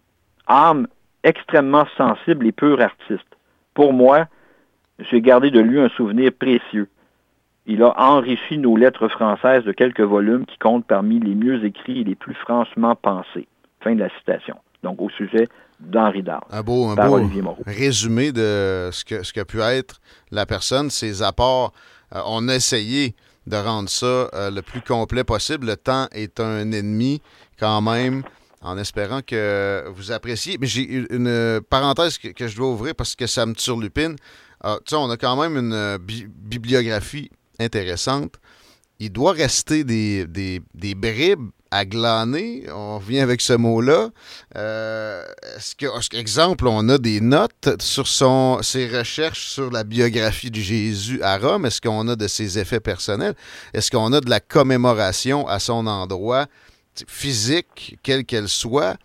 âme extrêmement sensible et pur artiste. Pour moi, j'ai gardé de lui un souvenir précieux. Il a enrichi nos lettres françaises de quelques volumes qui comptent parmi les mieux écrits et les plus franchement pensés. Fin de la citation. Donc, au sujet d'Henri Darle. Un beau, un beau résumé de ce que, ce que pu être la personne, ses apports. Euh, on a essayé de rendre ça euh, le plus complet possible. Le temps est un ennemi quand même, en espérant que vous appréciez. Mais j'ai une parenthèse que, que je dois ouvrir parce que ça me turlupine. Euh, tu sais, on a quand même une euh, bi- bibliographie intéressante. Il doit rester des, des, des bribes à glaner. On revient avec ce mot-là. Euh, est-ce que, exemple, on a des notes sur ses recherches sur la biographie de Jésus à Rome? Est-ce qu'on a de ses effets personnels? Est-ce qu'on a de la commémoration à son endroit physique, quelle qu'elle soit,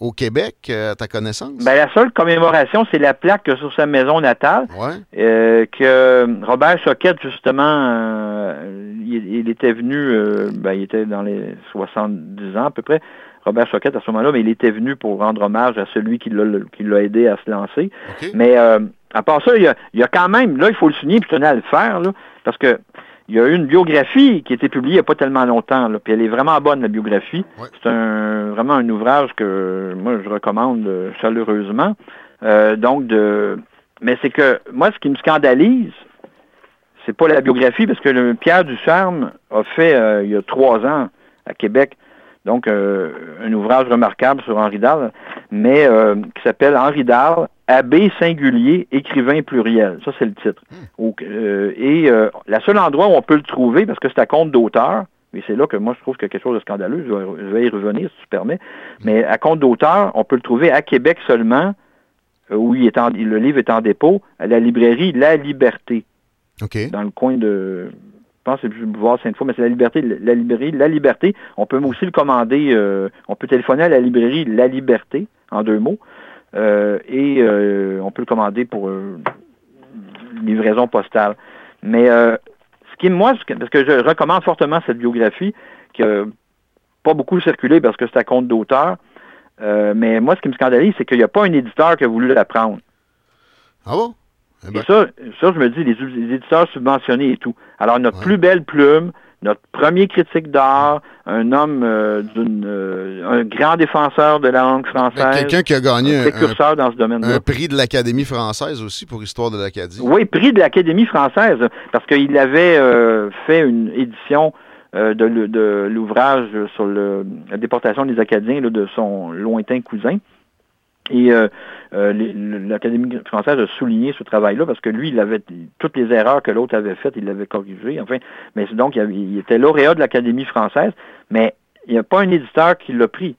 au Québec, euh, à ta connaissance? Ben, la seule commémoration, c'est la plaque que sur sa maison natale, ouais. euh, que Robert Choquette, justement, euh, il, il était venu, euh, ben, il était dans les 70 ans à peu près, Robert Choquette à ce moment-là, mais il était venu pour rendre hommage à celui qui l'a aidé à se lancer. Mais à part ça, il y, a, il y a quand même, là, il faut le souligner, puis tenais à le faire, là, parce que il y a eu une biographie qui a été publiée il n'y a pas tellement longtemps, là, puis elle est vraiment bonne, la biographie. Ouais. C'est un, vraiment un ouvrage que moi, je recommande euh, chaleureusement. Euh, donc, de... Mais c'est que, moi, ce qui me scandalise, c'est pas la biographie, parce que le Pierre Ducharme a fait, euh, il y a trois ans, à Québec, donc euh, un ouvrage remarquable sur Henri Darle, mais euh, qui s'appelle Henri Darle, abbé singulier, écrivain pluriel. Ça, c'est le titre. Au- euh, et euh, la seul endroit où on peut le trouver, parce que c'est à compte d'auteur, et c'est là que moi je trouve qu'il y a quelque chose de scandaleux, je vais, je vais y revenir si tu permets, mais à compte d'auteur, on peut le trouver à Québec seulement, où il est en- le livre est en dépôt, à la librairie La Liberté OK. dans le coin de, pense que c'est le boulevard Sainte-Foy, mais c'est la Liberté, la librairie La Liberté. On peut aussi le commander, euh, on peut téléphoner à la librairie La Liberté, en deux mots, euh, et euh, on peut le commander pour livraison postale. Mais ce qui, moi, parce que je recommande fortement cette biographie, qui a pas beaucoup circulé parce que c'est à compte d'auteur, mais moi, ce qui me scandalise, c'est qu'il n'y a pas un éditeur qui a voulu la prendre. Ah bon? Eh ben, Et ça, ça, je me dis, les, les éditeurs subventionnés et tout. Alors, notre Ouais. plus belle plume, notre premier critique d'art, un homme euh, d'une, euh, un grand défenseur de la langue ben, française, Quelqu'un qui a gagné un un, un- précurseur dans ce domaine-là. un prix de l'Académie française aussi pour Histoire de l'Acadie. Oui, prix de l'Académie française, parce qu'il avait euh, fait une édition de, l'ouvrage sur le, la déportation des Acadiens là, de son lointain cousin. Et euh, euh, l'Académie française a souligné ce travail-là parce que lui, il avait toutes les erreurs que l'autre avait faites, il l'avait corrigées. Enfin, mais c'est donc il, avait- il était lauréat de l'Académie française, mais il n'y a pas un éditeur qui l'a pris.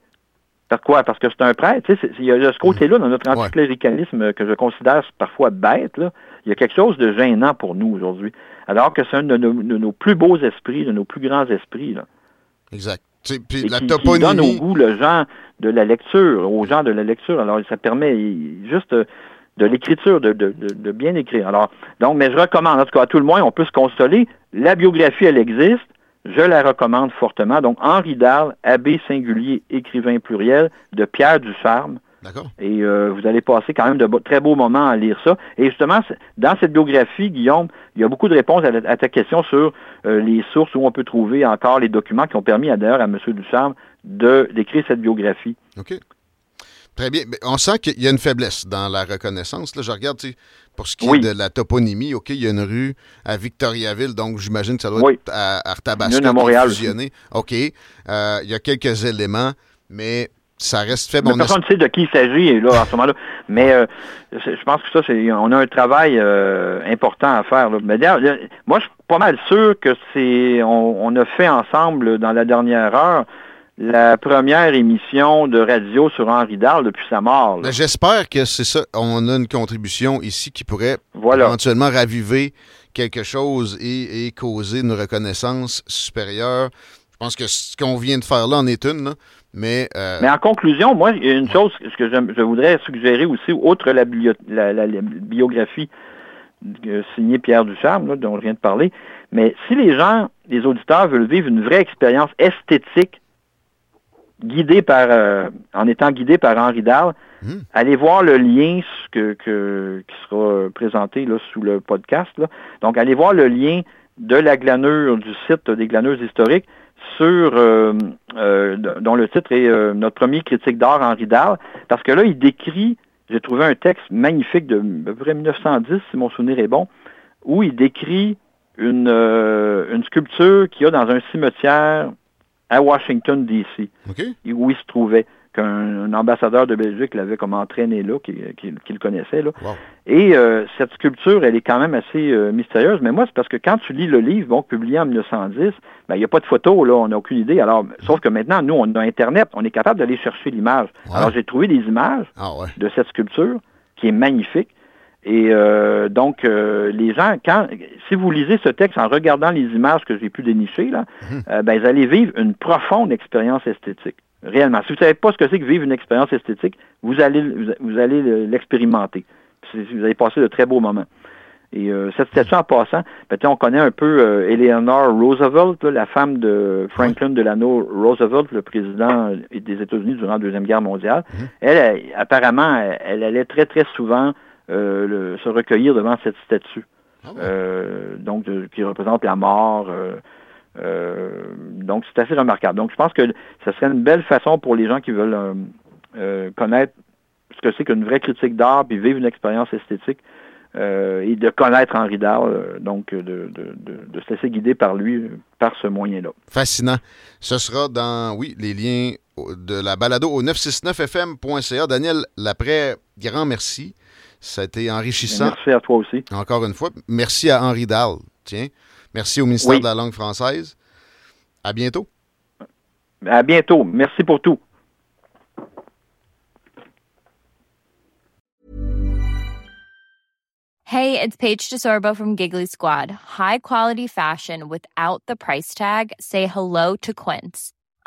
Par quoi? Parce que c'est un prêtre. Il y a ce côté-là dans notre anticléricalisme que je considère parfois bête. Là. Il y a quelque chose de gênant pour nous aujourd'hui. Alors que c'est un de nos, de nos plus beaux esprits, de nos plus grands esprits. Là. Exact. Puis la qui, qui donne au toponymie. goût le genre de la lecture, aux gens de la lecture. Alors, ça permet juste euh, de l'écriture, de, de, de, de bien écrire. Alors, donc, mais je recommande, en tout cas, à tout le moins, on peut se consoler. La biographie, elle existe. Je la recommande fortement. Donc, Henri Darle, abbé singulier, écrivain pluriel, de Pierre Ducharme. D'accord. Et euh, vous allez passer quand même de beaux- très beaux moments à lire ça. Et justement, dans cette biographie, Guillaume, il y a beaucoup de réponses à, la- à ta question sur euh, les sources où on peut trouver encore les documents qui ont permis à, d'ailleurs à M. Ducharme de d'écrire cette biographie. OK. Très bien. Mais on sent qu'il y a une faiblesse dans la reconnaissance. Là, je regarde, pour ce qui Oui. est de la toponymie, OK, il y a une rue à Victoriaville, donc j'imagine que ça doit Oui. être à Arthabasca. À est Montréal. OK. Euh, il y a quelques éléments, mais ça reste fait. Mais personne ne sait de qui il s'agit là, à ce moment-là. Mais euh, je pense que ça, c'est on a un travail euh, important à faire. Là. Mais moi, je suis pas mal sûr que c'est on, a fait ensemble dans la dernière heure la première émission de radio sur Henri Dahl depuis sa mort. Ben, j'espère que c'est ça. On a une contribution ici qui pourrait éventuellement raviver quelque chose et, et, causer une reconnaissance supérieure. Je pense que ce qu'on vient de faire là en est une. Là. Mais, euh, Mais en conclusion, moi, il y a une chose que je, voudrais suggérer aussi, outre la, biographie signée Pierre Ducharme, dont je viens de parler, mais si les gens, les auditeurs veulent vivre une vraie expérience esthétique, guidée par, euh, en étant guidés par Henri Dahl, hmm. allez voir le lien que, qui sera présenté là, sous le podcast. Donc, allez voir le lien de la glanure du site des glaneuses historiques sur euh, euh, dont le titre est euh, Notre premier critique d'art Henri Dahl, parce que là, il décrit, j'ai trouvé un texte magnifique de à peu près 1910, si mon souvenir est bon, où il décrit une, une sculpture qu'il y a dans un cimetière à Washington, D.C., où il se trouvait qu'un ambassadeur de Belgique l'avait comme entraîné là, qu'il le connaissait. Là. Et euh, cette sculpture, elle est quand même assez euh, mystérieuse, mais moi, c'est parce que quand tu lis le livre, bon, publié en 1910, ben, il n'y a pas de photo, là, on n'a aucune idée. Alors, sauf que maintenant, nous, on a Internet, on est capable d'aller chercher l'image. Alors, j'ai trouvé des images ah, de cette sculpture qui est magnifique. Et euh, donc, les gens, quand, si vous lisez ce texte en regardant les images que j'ai pu dénicher, là, mhm. ben, vous allez vivre une profonde expérience esthétique. Réellement. Si vous ne savez pas ce que c'est que vivre une expérience esthétique, vous allez, vous allez l'expérimenter. Vous allez passer de très beaux moments. Et euh, cette statue en passant, ben, on connaît un peu euh, Eleanor Roosevelt, la femme de Franklin Delano Roosevelt, le président des États-Unis durant la Deuxième Guerre mondiale. Mm-hmm. elle, apparemment, elle, allait très, très souvent euh, se recueillir devant cette statue. Ah donc, qui représente la mort. Euh, donc, c'est assez remarquable. Donc, je pense que ce serait une belle façon pour les gens qui veulent euh, euh, connaître ce que c'est qu'une vraie critique d'art, puis vivre une expérience esthétique, et de connaître Henri Dahl, donc de, de, se laisser guider par lui, par ce moyen-là. Fascinant. Ce sera dans, oui, les liens de la balado au 969fm.ca. Daniel Laprès, grand merci. Ça a été enrichissant. Merci à toi aussi. Encore une fois. Merci à Henri Dahl. Tiens. Merci au ministère de la langue française. À bientôt. À bientôt. Merci pour tout. Hey, it's Paige DeSorbo from Giggly Squad. High quality fashion without the price tag. Say hello to Quince.